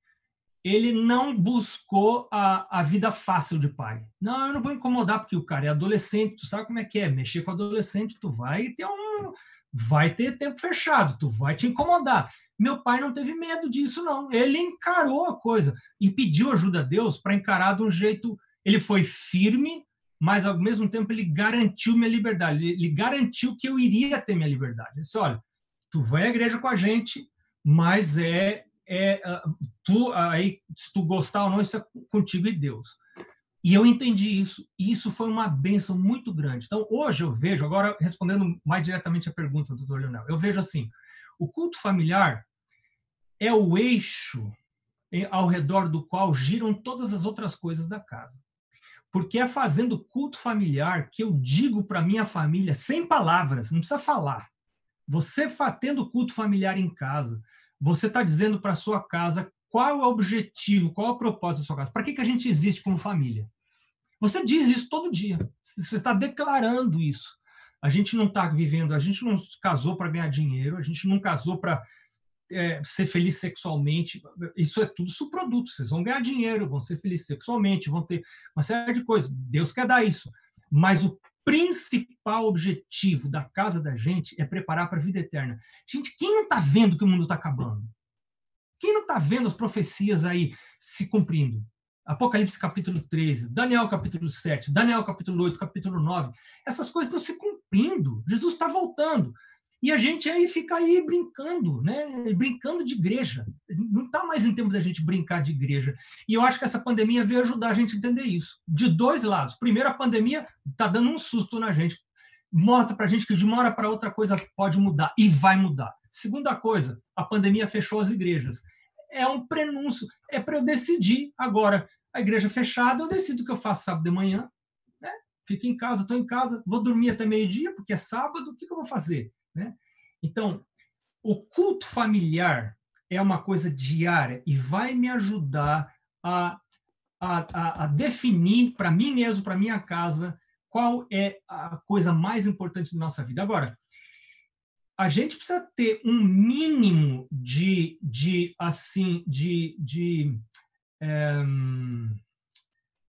B: ele não buscou a, a vida fácil de pai. Não, eu não vou incomodar porque o cara é adolescente, tu sabe como é que é, mexer com adolescente, tu vai ter um vai ter tempo fechado, tu vai te incomodar. Meu pai não teve medo disso não. Ele encarou a coisa e pediu ajuda a Deus para encarar de um jeito, ele foi firme, mas ao mesmo tempo ele garantiu minha liberdade. Ele, garantiu que eu iria ter minha liberdade. Ele disse, olha, tu vai à igreja com a gente, mas é é ah, tu aí se tu gostar ou não isso é contigo e Deus. E eu entendi isso, e isso foi uma benção muito grande. Então, hoje eu vejo, agora respondendo mais diretamente a pergunta do Dr. Leonel, eu vejo assim: o culto familiar é o eixo ao redor do qual giram todas as outras coisas da casa. Porque é fazendo culto familiar que eu digo para minha família, sem palavras, não precisa falar. Você tendo culto familiar em casa, você está dizendo para sua casa qual é o objetivo, qual é o propósito da sua casa. Para que, que a gente existe como família? Você diz isso todo dia. Você está declarando isso. A gente não está vivendo, a gente não casou para ganhar dinheiro, a gente não casou para é, ser feliz sexualmente. Isso é tudo subproduto. Vocês vão ganhar dinheiro, vão ser felizes sexualmente, vão ter uma série de coisas. Deus quer dar isso. Mas o principal objetivo da casa da gente é preparar para a vida eterna. Gente, quem não está vendo que o mundo está acabando? Quem não está vendo as profecias aí se cumprindo? Apocalipse capítulo 13, Daniel capítulo 7, Daniel capítulo 8, capítulo 9. Essas coisas estão se cumprindo. Jesus está voltando. E a gente aí fica aí brincando, né? Brincando de igreja. Não está mais em tempo da gente brincar de igreja. E eu acho que essa pandemia veio ajudar a gente a entender isso. De dois lados. Primeiro, a pandemia está dando um susto na gente. Mostra para a gente que de uma hora para outra coisa pode mudar e vai mudar. Segunda coisa, a pandemia fechou as igrejas. É um prenúncio. É para eu decidir agora. A igreja fechada, eu decido o que eu faço sábado de manhã. Fico em casa, estou em casa, vou dormir até meio-dia, porque é sábado, o que, que eu vou fazer? Né? Então, o culto familiar é uma coisa diária e vai me ajudar a, a, a, a definir para mim mesmo, para minha casa, qual é a coisa mais importante da nossa vida. Agora, a gente precisa ter um mínimo de, de assim, de, de, é,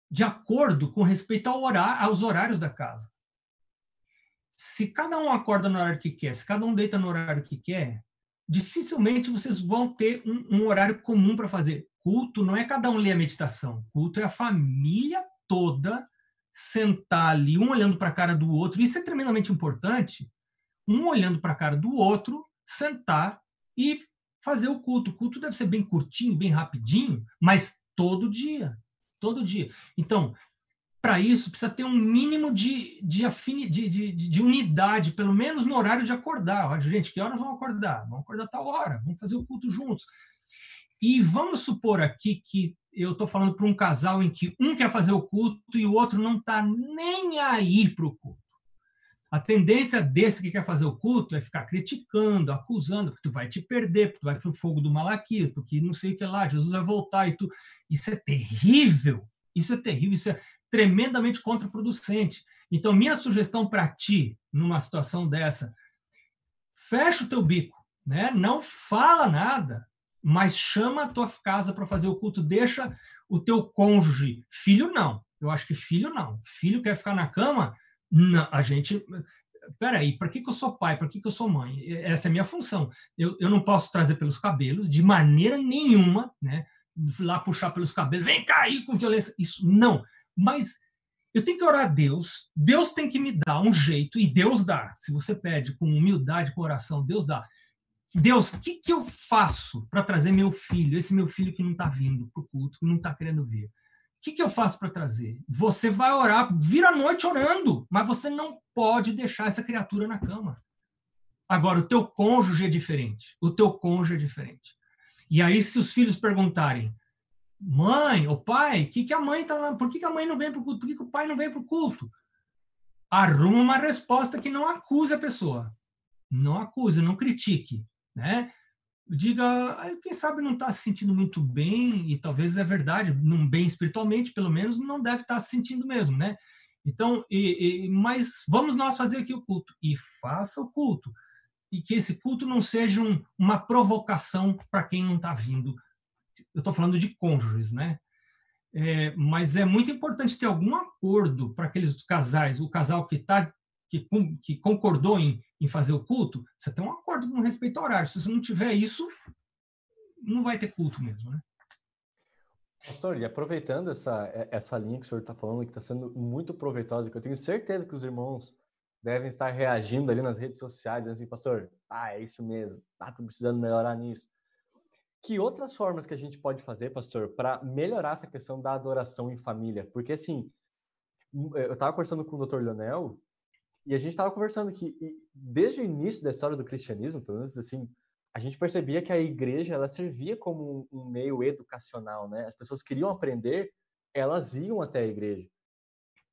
B: de acordo com respeito ao horário, aos horários da casa se cada um acorda no horário que quer, se cada um deita no horário que quer, dificilmente vocês vão ter um, um horário comum para fazer. Culto não é cada um ler a meditação. Culto é a família toda sentar ali, um olhando para a cara do outro. Isso é tremendamente importante. Um olhando para a cara do outro, sentar e fazer o culto. O culto deve ser bem curtinho, bem rapidinho, mas todo dia. Todo dia. Então, para isso precisa ter um mínimo de, de, afini, de, de, de, unidade, pelo menos no horário de acordar. Gente, que horas vamos acordar? Vamos acordar tal hora, vamos fazer o culto juntos. E vamos supor aqui que eu estou falando para um casal em que um quer fazer o culto e o outro não está nem aí para o culto. A tendência desse que quer fazer o culto é ficar criticando, acusando, porque tu vai te perder, porque tu vai para o fogo do Malaquias, porque não sei o que lá, Jesus vai voltar e tu. Isso é terrível. Isso é terrível, isso é tremendamente contraproducente. Então, minha sugestão para ti, numa situação dessa, fecha o teu bico, né? Não fala nada, mas chama a tua casa para fazer o culto, deixa o teu cônjuge, filho não. Eu acho que filho não. Filho quer ficar na cama, não, a gente peraí, para que, que eu sou pai? Para que, que eu sou mãe? Essa é a minha função. Eu, eu não posso trazer pelos cabelos, de maneira nenhuma, né? Lá puxar pelos cabelos, vem cair com violência. Isso não. Mas eu tenho que orar a Deus, Deus tem que me dar um jeito, e Deus dá. Se você pede com humildade, com oração, Deus dá. Deus, o que, que eu faço para trazer meu filho, esse meu filho que não está vindo para o culto, que não está querendo vir? O que, que eu faço para trazer? Você vai orar, vira a noite orando, mas você não pode deixar essa criatura na cama. Agora, o teu cônjuge é diferente. O teu cônjuge é diferente. E aí, se os filhos perguntarem, mãe ou pai, que que a mãe tá lá? Por que, que a mãe não vem para o culto? Por que, que o pai não vem para o culto? Arruma uma resposta que não acuse a pessoa. Não acuse, não critique, né? Diga, quem sabe não está se sentindo muito bem, e talvez é verdade, não bem espiritualmente, pelo menos, não deve estar tá se sentindo mesmo, né? Então, e, e, mas vamos nós fazer aqui o culto. E faça o culto. E que esse culto não seja um, uma provocação para quem não está vindo eu estou falando de cônjuges, né? É, mas é muito importante ter algum acordo para aqueles casais, o casal que está que, que, concordou em, em, fazer o culto, você tem um acordo com respeito ao horário. Se você não tiver isso, não vai ter culto mesmo, né?
C: Pastor, e aproveitando essa, essa linha que o senhor está falando, que está sendo muito proveitosa, que eu tenho certeza que os irmãos devem estar reagindo ali nas redes sociais, assim, pastor, ah, é isso mesmo, ah, tô precisando melhorar nisso. Que outras formas que a gente pode fazer, pastor, para melhorar essa questão da adoração em família? Porque, assim, eu estava conversando com o Dr. Leonel e a gente estava conversando que, desde o início da história do cristianismo, pelo menos assim, a gente percebia que a igreja ela servia como um, meio educacional, né? As pessoas queriam aprender, elas iam até a igreja.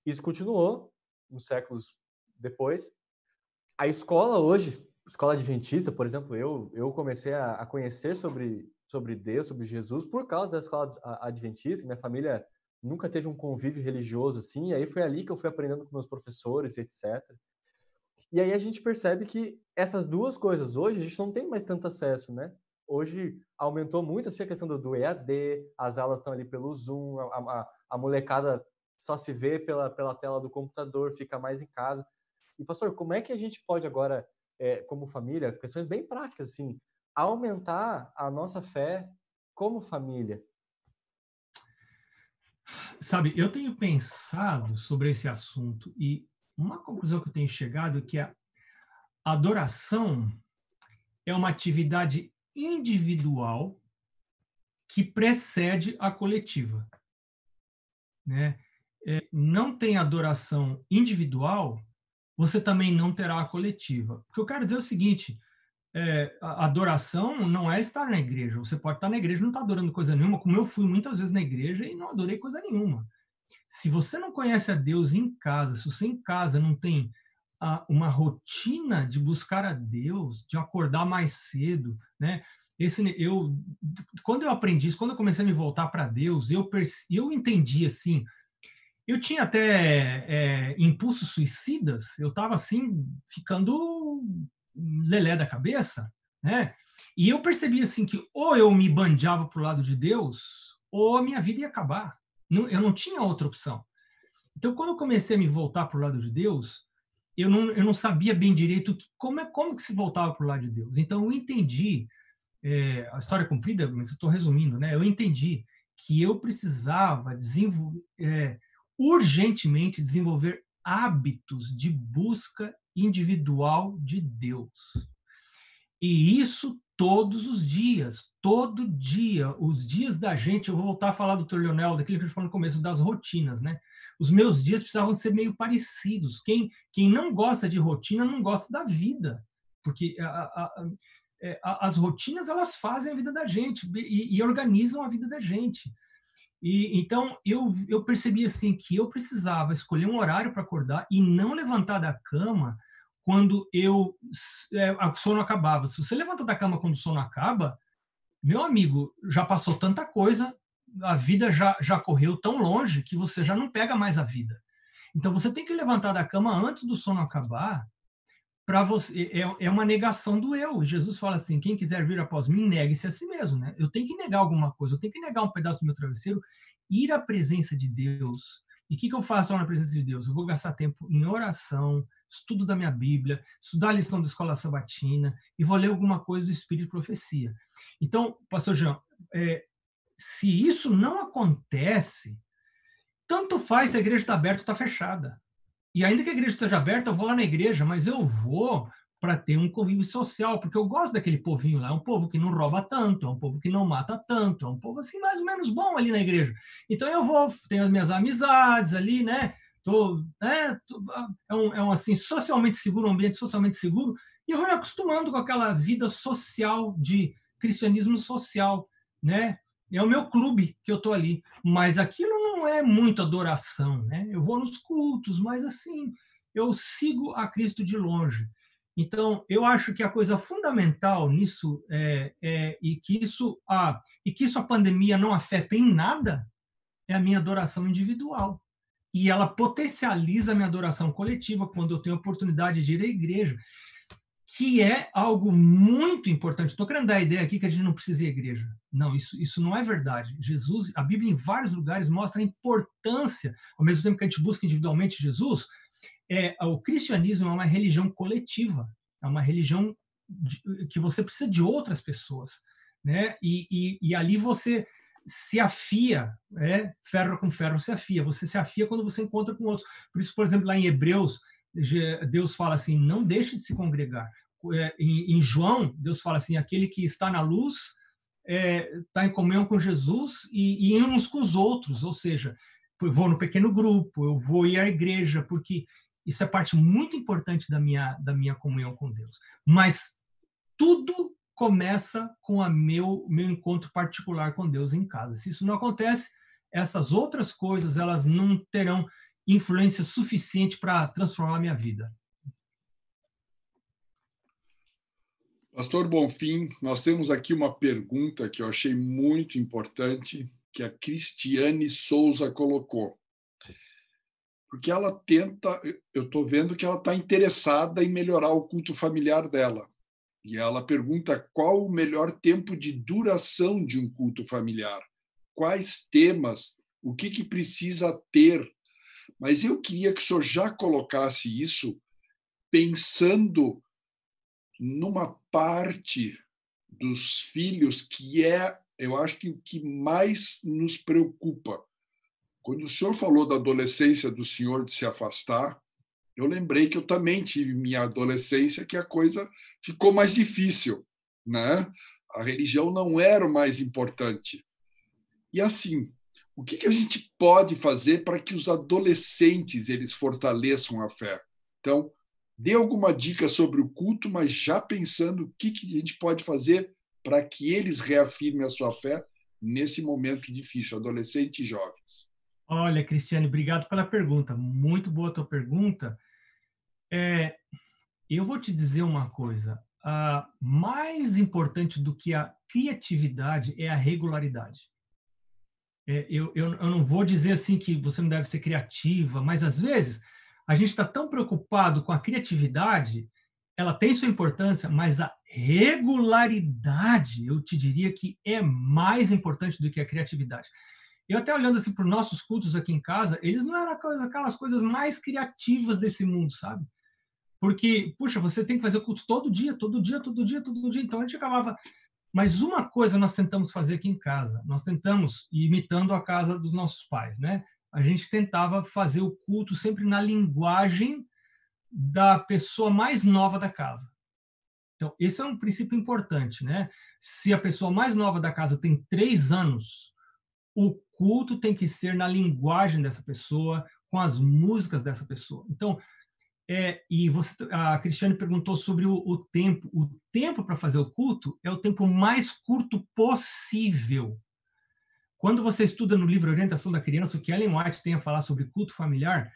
C: Isso continuou uns séculos depois. A escola hoje, escola adventista, por exemplo, eu eu comecei a, a conhecer sobre sobre Deus, sobre Jesus, por causa da escola adventista. Minha família nunca teve um convívio religioso assim, e aí foi ali que eu fui aprendendo com meus professores, etc. E aí a gente percebe que essas duas coisas hoje a gente não tem mais tanto acesso, né? Hoje aumentou muito assim, a questão do, do EAD, as aulas estão ali pelo Zoom, a, a, a molecada só se vê pela, pela tela do computador, fica mais em casa. E, pastor, como é que a gente pode agora, é, como família, questões bem práticas, assim, aumentar a nossa fé como família?
B: Sabe, eu tenho pensado sobre esse assunto e uma conclusão que eu tenho chegado é que a adoração é uma atividade individual que precede a coletiva. Né? É, não tem adoração individual, você também não terá a coletiva. O que eu quero dizer é o seguinte: é, a adoração não é estar na igreja. Você pode estar na igreja e não estar adorando coisa nenhuma, como eu fui muitas vezes na igreja e não adorei coisa nenhuma. Se você não conhece a Deus em casa, se você em casa não tem a, uma rotina de buscar a Deus, de acordar mais cedo, né? Esse, eu, quando eu aprendi isso, quando eu comecei a me voltar para Deus, eu, eu entendi assim. Eu tinha até é, impulsos suicidas, eu estava assim, ficando lelé da cabeça, né? E eu percebi assim que ou eu me bandeava para o lado de Deus, ou a minha vida ia acabar. Eu não tinha outra opção. Então, quando eu comecei a me voltar para o lado de Deus, eu não, eu não sabia bem direito que, como, é, como que se voltava para o lado de Deus. Então, eu entendi, é, a história é comprida, mas eu estou resumindo, né? Eu entendi que eu precisava desenvolver, é, urgentemente desenvolver hábitos de busca individual de Deus. E isso todos os dias, todo dia, os dias da gente, eu vou voltar a falar do Dr. Leonel, daquilo que eu falei no começo, das rotinas, né? Os meus dias precisavam ser meio parecidos. Quem, quem não gosta de rotina não gosta da vida, porque a, a, é, a, as rotinas elas fazem a vida da gente e, e organizam a vida da gente. E, então eu, eu percebi assim que eu precisava escolher um horário para acordar e não levantar da cama quando eu é, o sono acabava. Se você levanta da cama quando o sono acaba, meu amigo, já passou tanta coisa, a vida já, já correu tão longe que você já não pega mais a vida. Então você tem que levantar da cama antes do sono acabar para você é, é uma negação do eu. Jesus fala assim: quem quiser vir após mim, negue-se a si mesmo. Né? Eu tenho que negar alguma coisa, eu tenho que negar um pedaço do meu travesseiro, ir à presença de Deus. E o que, que eu faço na presença de Deus? Eu vou gastar tempo em oração, estudo da minha Bíblia, estudar a lição da escola sabatina e vou ler alguma coisa do Espírito de Profecia. Então, Pastor João, é, se isso não acontece, tanto faz se a igreja está aberta ou está fechada. E ainda que a igreja esteja aberta, eu vou lá na igreja, mas eu vou para ter um convívio social, porque eu gosto daquele povinho lá, é um povo que não rouba tanto, é um povo que não mata tanto, é um povo assim mais ou menos bom ali na igreja. Então eu vou, tenho as minhas amizades ali, né? Tô, né? Tô, é, um, é um assim socialmente seguro, um ambiente socialmente seguro, e eu vou me acostumando com aquela vida social de cristianismo social, né? É o meu clube que eu tô ali, mas aquilo não é muito adoração, né? Eu vou nos cultos, mas assim, eu sigo a Cristo de longe. Então, eu acho que a coisa fundamental nisso é, é e que isso a e que isso a pandemia não afeta em nada é a minha adoração individual. E ela potencializa a minha adoração coletiva quando eu tenho a oportunidade de ir à igreja que é algo muito importante. Estou querendo dar a ideia aqui que a gente não precisa ir à igreja. Não, isso, isso não é verdade. Jesus, a Bíblia em vários lugares mostra a importância, ao mesmo tempo que a gente busca individualmente Jesus, é, o cristianismo é uma religião coletiva, é uma religião de, que você precisa de outras pessoas, né? E, e, e ali você se afia, né? ferro com ferro se afia. Você se afia quando você encontra com outros. Por isso, por exemplo, lá em Hebreus Deus fala assim: não deixe de se congregar. É, em, João, Deus fala assim: aquele que está na luz está é, em comunhão com Jesus e, e uns com os outros, ou seja, eu vou no pequeno grupo, eu vou ir à igreja, porque isso é parte muito importante da minha, da minha comunhão com Deus. Mas tudo começa com a meu, meu encontro particular com Deus em casa. Se isso não acontece, essas outras coisas elas não terão influência suficiente para transformar a minha vida.
A: Pastor Bonfim, nós temos aqui uma pergunta que eu achei muito importante, que a Cristiane Souza colocou. Porque ela tenta, eu estou vendo que ela está interessada em melhorar o culto familiar dela. E ela pergunta qual o melhor tempo de duração de um culto familiar, quais temas, o que, que precisa ter? Mas eu queria que o senhor já colocasse isso pensando numa parte dos filhos que é, eu acho que o que mais nos preocupa. Quando o senhor falou da adolescência do senhor de se afastar, eu lembrei que eu também tive minha adolescência que a coisa ficou mais difícil, né? A religião não era o mais importante. E assim, o que, que a gente pode fazer para que os adolescentes eles fortaleçam a fé? Então, dê alguma dica sobre o culto, mas já pensando o que, que a gente pode fazer para que eles reafirmem a sua fé nesse momento difícil, adolescentes e jovens.
B: Olha, Cristiane, obrigado pela pergunta. Muito boa a tua pergunta. É, eu vou te dizer uma coisa. A mais importante do que a criatividade é a regularidade é, eu, eu, eu não vou dizer assim que você não deve ser criativa, mas às vezes a gente está tão preocupado com a criatividade, ela tem sua importância, mas a regularidade, eu te diria que é mais importante do que a criatividade. Eu até olhando assim para os nossos cultos aqui em casa, eles não eram aquelas coisas mais criativas desse mundo, sabe? Porque, puxa, você tem que fazer o culto todo dia, todo dia, todo dia, todo dia. Então a gente acabava mas uma coisa nós tentamos fazer aqui em casa, nós tentamos, imitando a casa dos nossos pais, né? A gente tentava fazer o culto sempre na linguagem da pessoa mais nova da casa. Então, esse é um princípio importante, né? Se a pessoa mais nova da casa tem três anos, o culto tem que ser na linguagem dessa pessoa, com as músicas dessa pessoa. Então, é, e você, a Cristiane perguntou sobre o, o tempo. O tempo para fazer o culto é o tempo mais curto possível. Quando você estuda no livro Orientação da Criança, o que Ellen White tem a falar sobre culto familiar,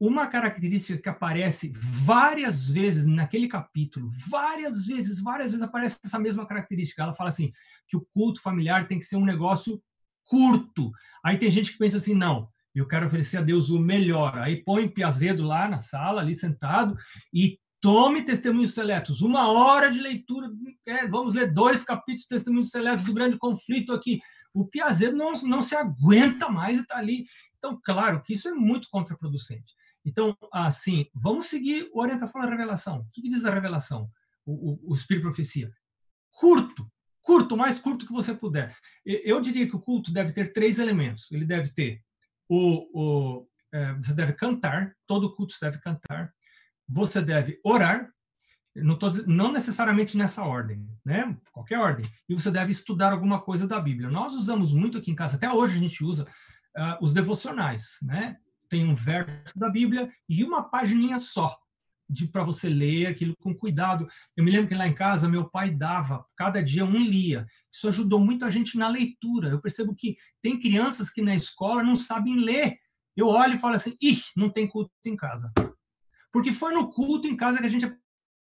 B: uma característica que aparece várias vezes naquele capítulo, várias vezes, várias vezes aparece essa mesma característica. Ela fala assim que o culto familiar tem que ser um negócio curto. Aí tem gente que pensa assim, não, eu quero oferecer a Deus o melhor. Aí põe Piazedo lá na sala, ali sentado, e tome testemunhos seletos. Uma hora de leitura, é, vamos ler dois capítulos de testemunhos seletos do grande conflito aqui. O Piazedo não, não se aguenta mais e está ali. Então, claro que isso é muito contraproducente. Então, assim, vamos seguir a orientação da revelação. O que, que diz a revelação? O, o, o Espírito Profecia. Curto, curto, mais curto que você puder. Eu diria que o culto deve ter três elementos. Ele deve ter o, o é, você deve cantar, todo culto você deve cantar. Você deve orar, não, tô, não necessariamente nessa ordem, né? Qualquer ordem. E você deve estudar alguma coisa da Bíblia. Nós usamos muito aqui em casa, até hoje a gente usa uh, os devocionais, né? tem um verso da Bíblia e uma pagininha só para você ler aquilo com cuidado. Eu me lembro que lá em casa meu pai dava, cada dia um lia. Isso ajudou muito a gente na leitura. Eu percebo que tem crianças que na escola não sabem ler. Eu olho e falo assim: ih, não tem culto em casa. Porque foi no culto em casa que a gente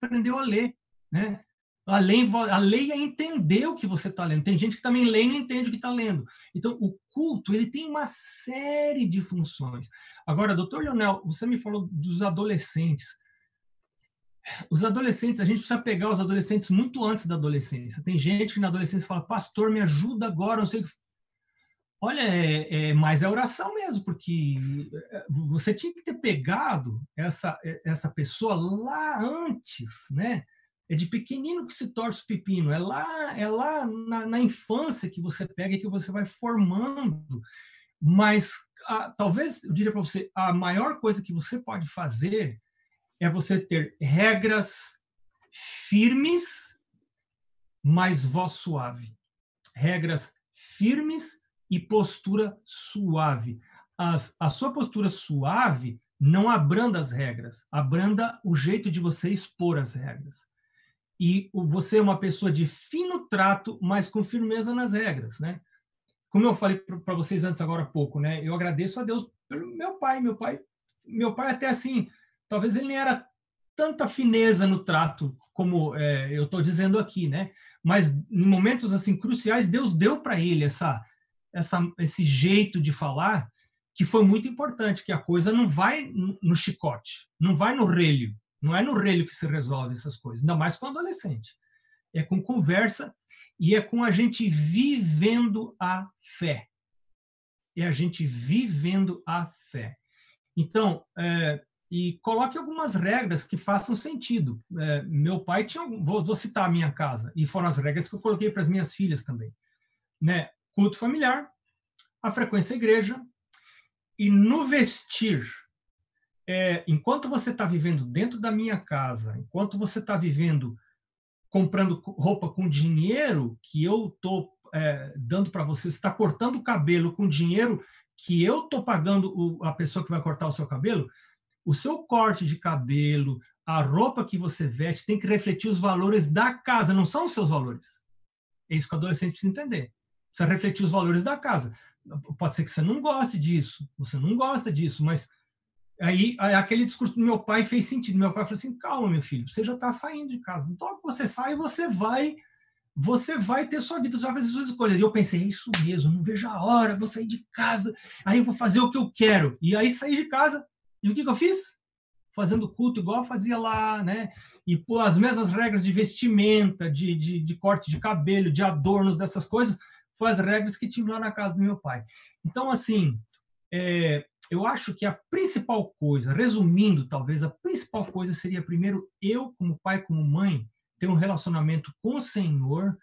B: aprendeu a ler. Né? A lei, a lei é entender o que você está lendo. Tem gente que também lê e não entende o que está lendo. Então, o culto ele tem uma série de funções. Agora, doutor Leonel, você me falou dos adolescentes. Os adolescentes, a gente precisa pegar os adolescentes muito antes da adolescência. Tem gente que na adolescência fala, pastor, me ajuda agora, não sei o que. Olha, é, é, mas é oração mesmo, porque é, você tinha que ter pegado essa, essa pessoa lá antes, né? É de pequenino que se torce o pepino. É lá, é lá na, na infância que você pega e que você vai formando. Mas a, talvez eu diria para você a maior coisa que você pode fazer é você ter regras firmes, mas voz suave. Regras firmes e postura suave. As, a sua postura suave não abranda as regras, abranda o jeito de você expor as regras e você é uma pessoa de fino trato, mas com firmeza nas regras, né? Como eu falei para vocês antes agora há pouco, né? Eu agradeço a Deus pelo meu pai, meu pai, meu pai até assim, talvez ele nem era tanta fineza no trato como é, eu estou dizendo aqui, né? Mas em momentos assim cruciais, Deus deu para ele essa, essa, esse jeito de falar que foi muito importante, que a coisa não vai no chicote, não vai no relho, não é no relho que se resolve essas coisas, ainda mais com adolescente. É com conversa e é com a gente vivendo a fé. É a gente vivendo a fé. Então, é, e coloque algumas regras que façam sentido. É, meu pai tinha, vou, vou, citar a minha casa, e foram as regras que eu coloquei para as minhas filhas também. Né? Culto familiar, a frequência à igreja, e no vestir, é, enquanto você está vivendo dentro da minha casa, enquanto você está vivendo comprando roupa com dinheiro que eu estou é, dando para você, está cortando o cabelo com dinheiro que eu estou pagando o, a pessoa que vai cortar o seu cabelo, o seu corte de cabelo, a roupa que você veste tem que refletir os valores da casa, não são os seus valores. É isso que o adolescente precisa entender. Precisa refletir os valores da casa. Pode ser que você não goste disso, você não gosta disso, mas Aí, aquele discurso do meu pai fez sentido. Meu pai falou assim: calma, meu filho, você já está saindo de casa. Então, que você sai, você vai, você vai ter sua vida, você vai fazer suas escolhas. E eu pensei: é isso mesmo, não vejo a hora, vou sair de casa, aí eu vou fazer o que eu quero. E aí saí de casa. E o que, que eu fiz? Fazendo culto igual fazia lá, né? E pô, as mesmas regras de vestimenta, de, de, de corte de cabelo, de adornos, dessas coisas, foram as regras que tinha lá na casa do meu pai. Então, assim, é, eu acho que a principal coisa, resumindo, talvez a principal coisa seria primeiro eu, como pai, como mãe, ter um relacionamento com o Senhor.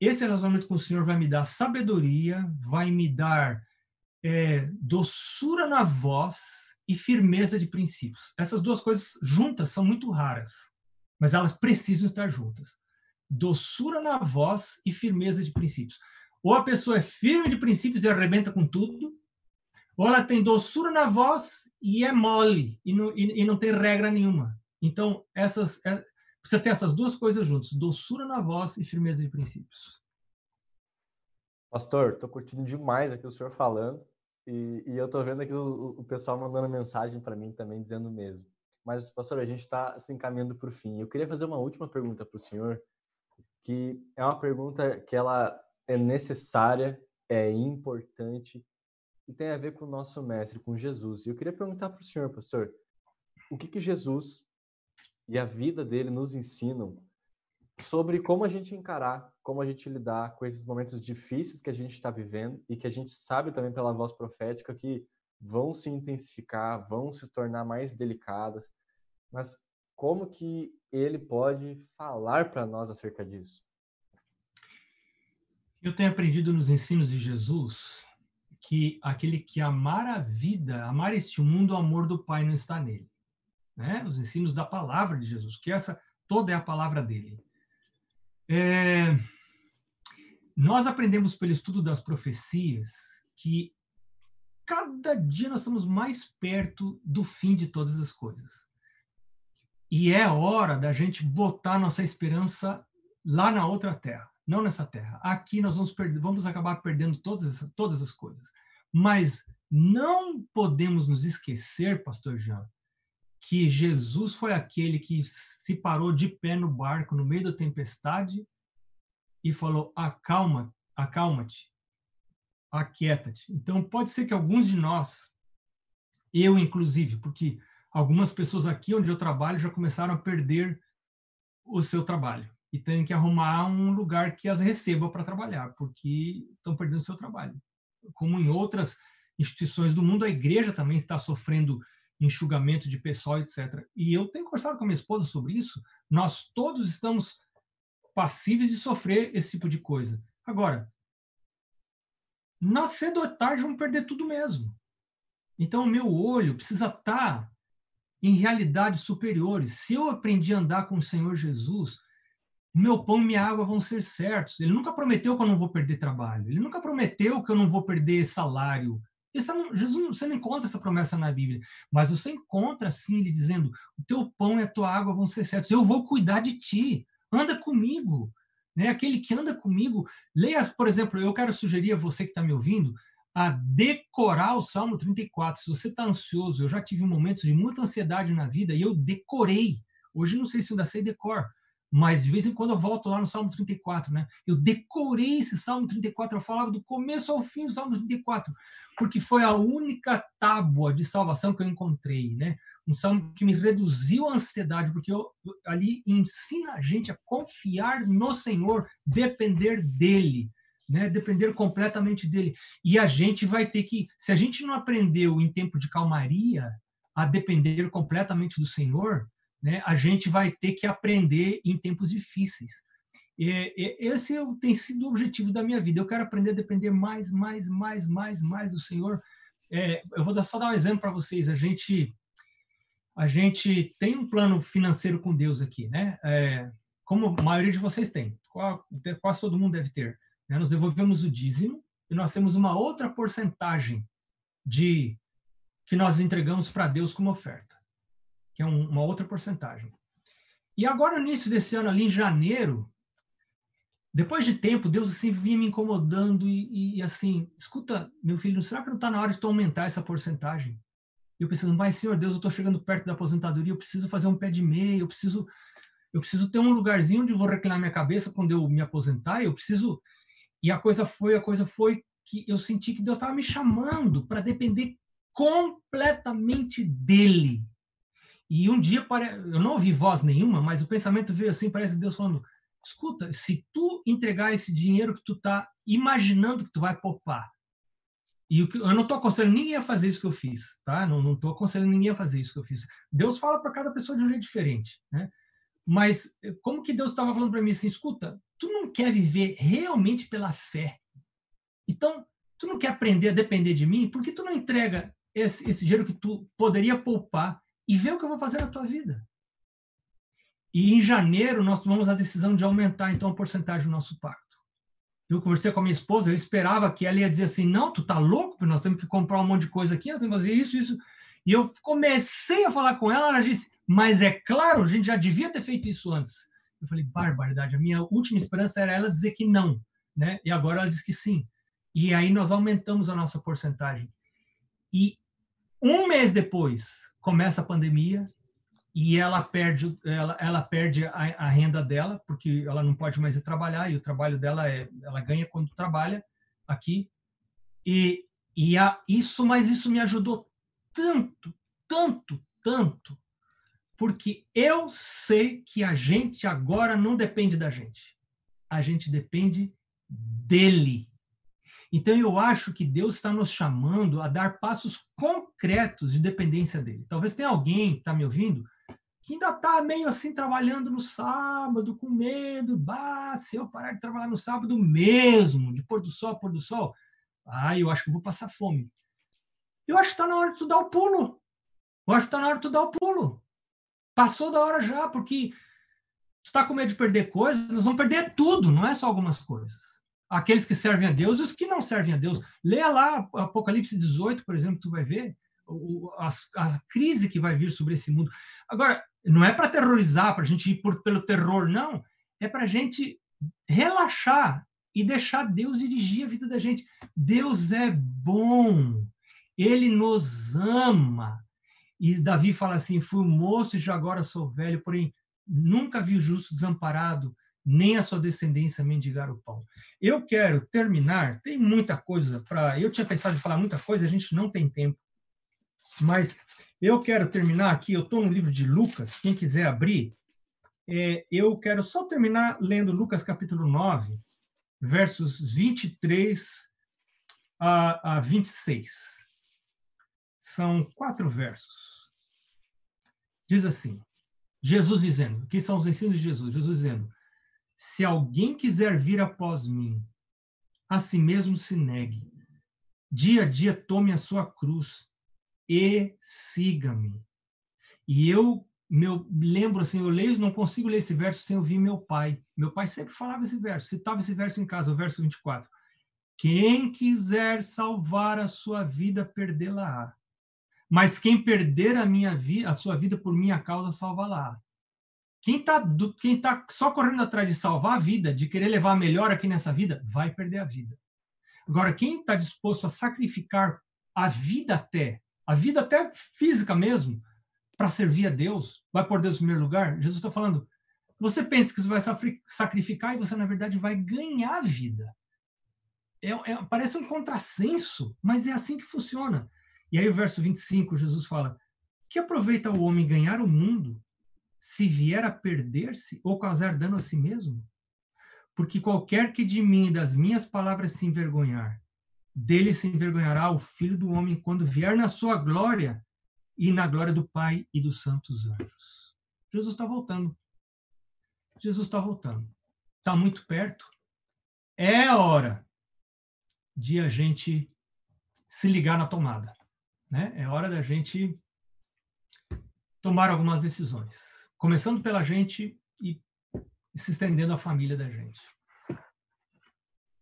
B: Esse relacionamento com o Senhor vai me dar sabedoria, vai me dar é, doçura na voz e firmeza de princípios. Essas duas coisas juntas são muito raras, mas elas precisam estar juntas. Doçura na voz e firmeza de princípios. Ou a pessoa é firme de princípios e arrebenta com tudo, ou ela tem doçura na voz e é mole, e não, e, e não tem regra nenhuma. Então, essas, é, precisa ter essas duas coisas juntas, doçura na voz e firmeza de princípios.
C: Pastor, estou curtindo demais aqui o senhor falando. E, e eu tô vendo aqui o, o pessoal mandando mensagem para mim também dizendo o mesmo. Mas, pastor, a gente está se encaminhando para o fim. Eu queria fazer uma última pergunta para o senhor, que é uma pergunta que ela é necessária, é importante e tem a ver com o nosso mestre, com Jesus. E eu queria perguntar para o senhor, pastor, o que que Jesus e a vida dele nos ensinam sobre como a gente encarar, como a gente lidar com esses momentos difíceis que a gente está vivendo e que a gente sabe também pela voz profética que vão se intensificar, vão se tornar mais delicadas, mas como que ele pode falar para nós acerca disso?
B: Eu tenho aprendido nos ensinos de Jesus que aquele que amar a vida, amar este mundo, o amor do Pai não está nele. Né? Os ensinos da palavra de Jesus, que essa toda é a palavra dele. É, nós aprendemos pelo estudo das profecias que cada dia nós estamos mais perto do fim de todas as coisas. E é hora da gente botar nossa esperança lá na outra terra, não nessa terra. Aqui nós vamos, vamos acabar perdendo todas, todas as coisas. Mas não podemos nos esquecer, pastor Jean, que Jesus foi aquele que se parou de pé no barco no meio da tempestade e falou: acalma, acalma-te, aquieta-te. Então, pode ser que alguns de nós, eu inclusive, porque algumas pessoas aqui onde eu trabalho já começaram a perder o seu trabalho e têm que arrumar um lugar que as receba para trabalhar, porque estão perdendo o seu trabalho. Como em outras instituições do mundo, a igreja também está sofrendo enxugamento de pessoal, etc. E eu tenho conversado com a minha esposa sobre isso. Nós todos estamos passíveis de sofrer esse tipo de coisa. Agora, nós cedo ou tarde vamos perder tudo mesmo. Então, o meu olho precisa estar em realidades superiores. Se eu aprendi a andar com o Senhor Jesus, meu pão e minha água vão ser certos. Ele nunca prometeu que eu não vou perder trabalho. Ele nunca prometeu que eu não vou perder salário. Não, Jesus, você não encontra essa promessa na Bíblia, mas você encontra sim ele dizendo: o teu pão e a tua água vão ser certos. Eu vou cuidar de ti. Anda comigo. Né? Aquele que anda comigo, leia, por exemplo, eu quero sugerir a você que está me ouvindo a decorar o Salmo 34. Se você está ansioso, eu já tive momentos de muita ansiedade na vida e eu decorei. Hoje não sei se eu ainda sei decor, mas de vez em quando eu volto lá no Salmo 34, né? Eu decorei esse Salmo 34, eu falava do começo ao fim do Salmo 34, porque foi a única tábua de salvação que eu encontrei, né? Um salmo que me reduziu a ansiedade, porque eu, ali ensina a gente a confiar no Senhor, depender dele, né? Depender completamente dele. E a gente vai ter que, se a gente não aprendeu em tempo de calmaria a depender completamente do Senhor, né? A gente vai ter que aprender em tempos difíceis. E, esse tem sido o objetivo da minha vida. Eu quero aprender a depender mais, mais, mais, mais, mais do Senhor. É, eu vou só dar um exemplo para vocês. A gente, a gente tem um plano financeiro com Deus aqui, né? É, como a maioria de vocês tem, quase todo mundo deve ter. Né? Nós devolvemos o dízimo e nós temos uma outra porcentagem de que nós entregamos para Deus como oferta, que é um, uma outra porcentagem. E agora, no início desse ano, ali em janeiro, depois de tempo, Deus assim vinha me incomodando e, e assim, escuta, meu filho, será que não está na hora de tu aumentar essa porcentagem? E eu pensando, mas Senhor Deus, eu estou chegando perto da aposentadoria, eu preciso fazer um pé de meia, eu preciso, eu preciso ter um lugarzinho onde eu vou reclinar minha cabeça quando eu me aposentar, eu preciso. E a coisa foi, a coisa foi que eu senti que Deus estava me chamando para depender completamente dele. E um dia, eu não ouvi voz nenhuma, mas o pensamento veio assim, parece Deus falando, escuta, se tu entregar esse dinheiro que tu está imaginando que tu vai poupar, e o que, eu não estou aconselhando ninguém a fazer isso que eu fiz, tá? Não estou aconselhando ninguém a fazer isso que eu fiz. Deus fala para cada pessoa de um jeito diferente, né? Mas eh, como que Deus estava falando para mim assim, escuta, tu não quer viver realmente pela fé. Então, tu não quer aprender a depender de mim, porque tu não entrega esse, esse dinheiro que tu poderia poupar e vê o que eu vou fazer na tua vida. E em janeiro nós tomamos a decisão de aumentar então a porcentagem do nosso pacto. Eu conversei com a minha esposa, eu esperava que ela ia dizer assim: "Não, tu tá louco, nós temos que comprar um monte de coisa aqui, nós temos que fazer isso, isso". E eu comecei a falar com ela, ela disse: "Mas é claro, a gente já devia ter feito isso antes". Eu falei: "Barbaridade, a minha última esperança era ela dizer que não, né? E agora ela diz que sim". E aí nós aumentamos a nossa porcentagem. E um mês depois começa a pandemia e ela perde, ela, ela perde a, a, renda dela, porque ela não pode mais ir trabalhar, e o trabalho dela é, ela ganha quando trabalha aqui. E, e a, isso, mas isso me ajudou tanto, tanto, tanto, porque eu sei que a gente agora não depende da gente, a gente depende dele. Então eu acho que Deus está nos chamando a dar passos concretos de dependência dele. Talvez tenha alguém que está me ouvindo que ainda está meio assim trabalhando no sábado, com medo, bah, se eu parar de trabalhar no sábado mesmo, de pôr do sol pôr do sol, ah, eu acho que vou passar fome. Eu acho que está na hora de tu dar o pulo. Eu acho que está na hora de tu dar o pulo. Passou da hora já, porque tu está com medo de perder coisas, nós vamos perder tudo, não é só algumas coisas. Aqueles que servem a Deus e os que não servem a Deus. Leia lá Apocalipse 18, por exemplo, tu vai ver a, a crise que vai vir sobre esse mundo. Agora, não é para terrorizar, para a gente ir por, pelo terror, não. É para a gente relaxar e deixar Deus dirigir a vida da gente. Deus é bom, Ele nos ama. E Davi fala assim: fui moço e já agora sou velho, porém nunca vi o justo desamparado, nem a sua descendência mendigar o pão. Eu quero terminar, tem muita coisa para. Eu tinha pensado em falar muita coisa, a gente não tem tempo. Mas eu quero terminar aqui, eu estou no livro de Lucas, quem quiser abrir, é, eu quero só terminar lendo Lucas capítulo 9, versos 23 a, a 26. São quatro versos. Diz assim, Jesus dizendo, que são os ensinos de Jesus, Jesus dizendo, se alguém quiser vir após mim, a si mesmo se negue, dia a dia tome a sua cruz e siga-me. E eu meu, lembro assim, eu leio, não consigo ler esse verso sem ouvir meu pai. Meu pai sempre falava esse verso, citava esse verso em casa, o verso 24. Quem quiser salvar a sua vida, perdê-la-á. Mas quem perder a minha vida, a sua vida por minha causa, salvá-la. Quem está quem tá só correndo atrás de salvar a vida, de querer levar melhor aqui nessa vida, vai perder a vida. Agora, quem está disposto a sacrificar a vida até a vida até física mesmo, para servir a Deus, vai por Deus em primeiro lugar, Jesus está falando, você pensa que você vai sacrificar e você, na verdade, vai ganhar a vida. É, é, parece um contrassenso, mas é assim que funciona. E aí o verso 25, Jesus fala, que aproveita o homem ganhar o mundo se vier a perder-se ou causar dano a si mesmo? Porque qualquer que de mim e das minhas palavras se envergonhar, dele se envergonhará o filho do homem quando vier na sua glória e na glória do Pai e dos santos anjos. Jesus está voltando. Jesus está voltando. Está muito perto. É hora de a gente se ligar na tomada. Né? É hora da gente tomar algumas decisões. Começando pela gente e se estendendo à família da gente.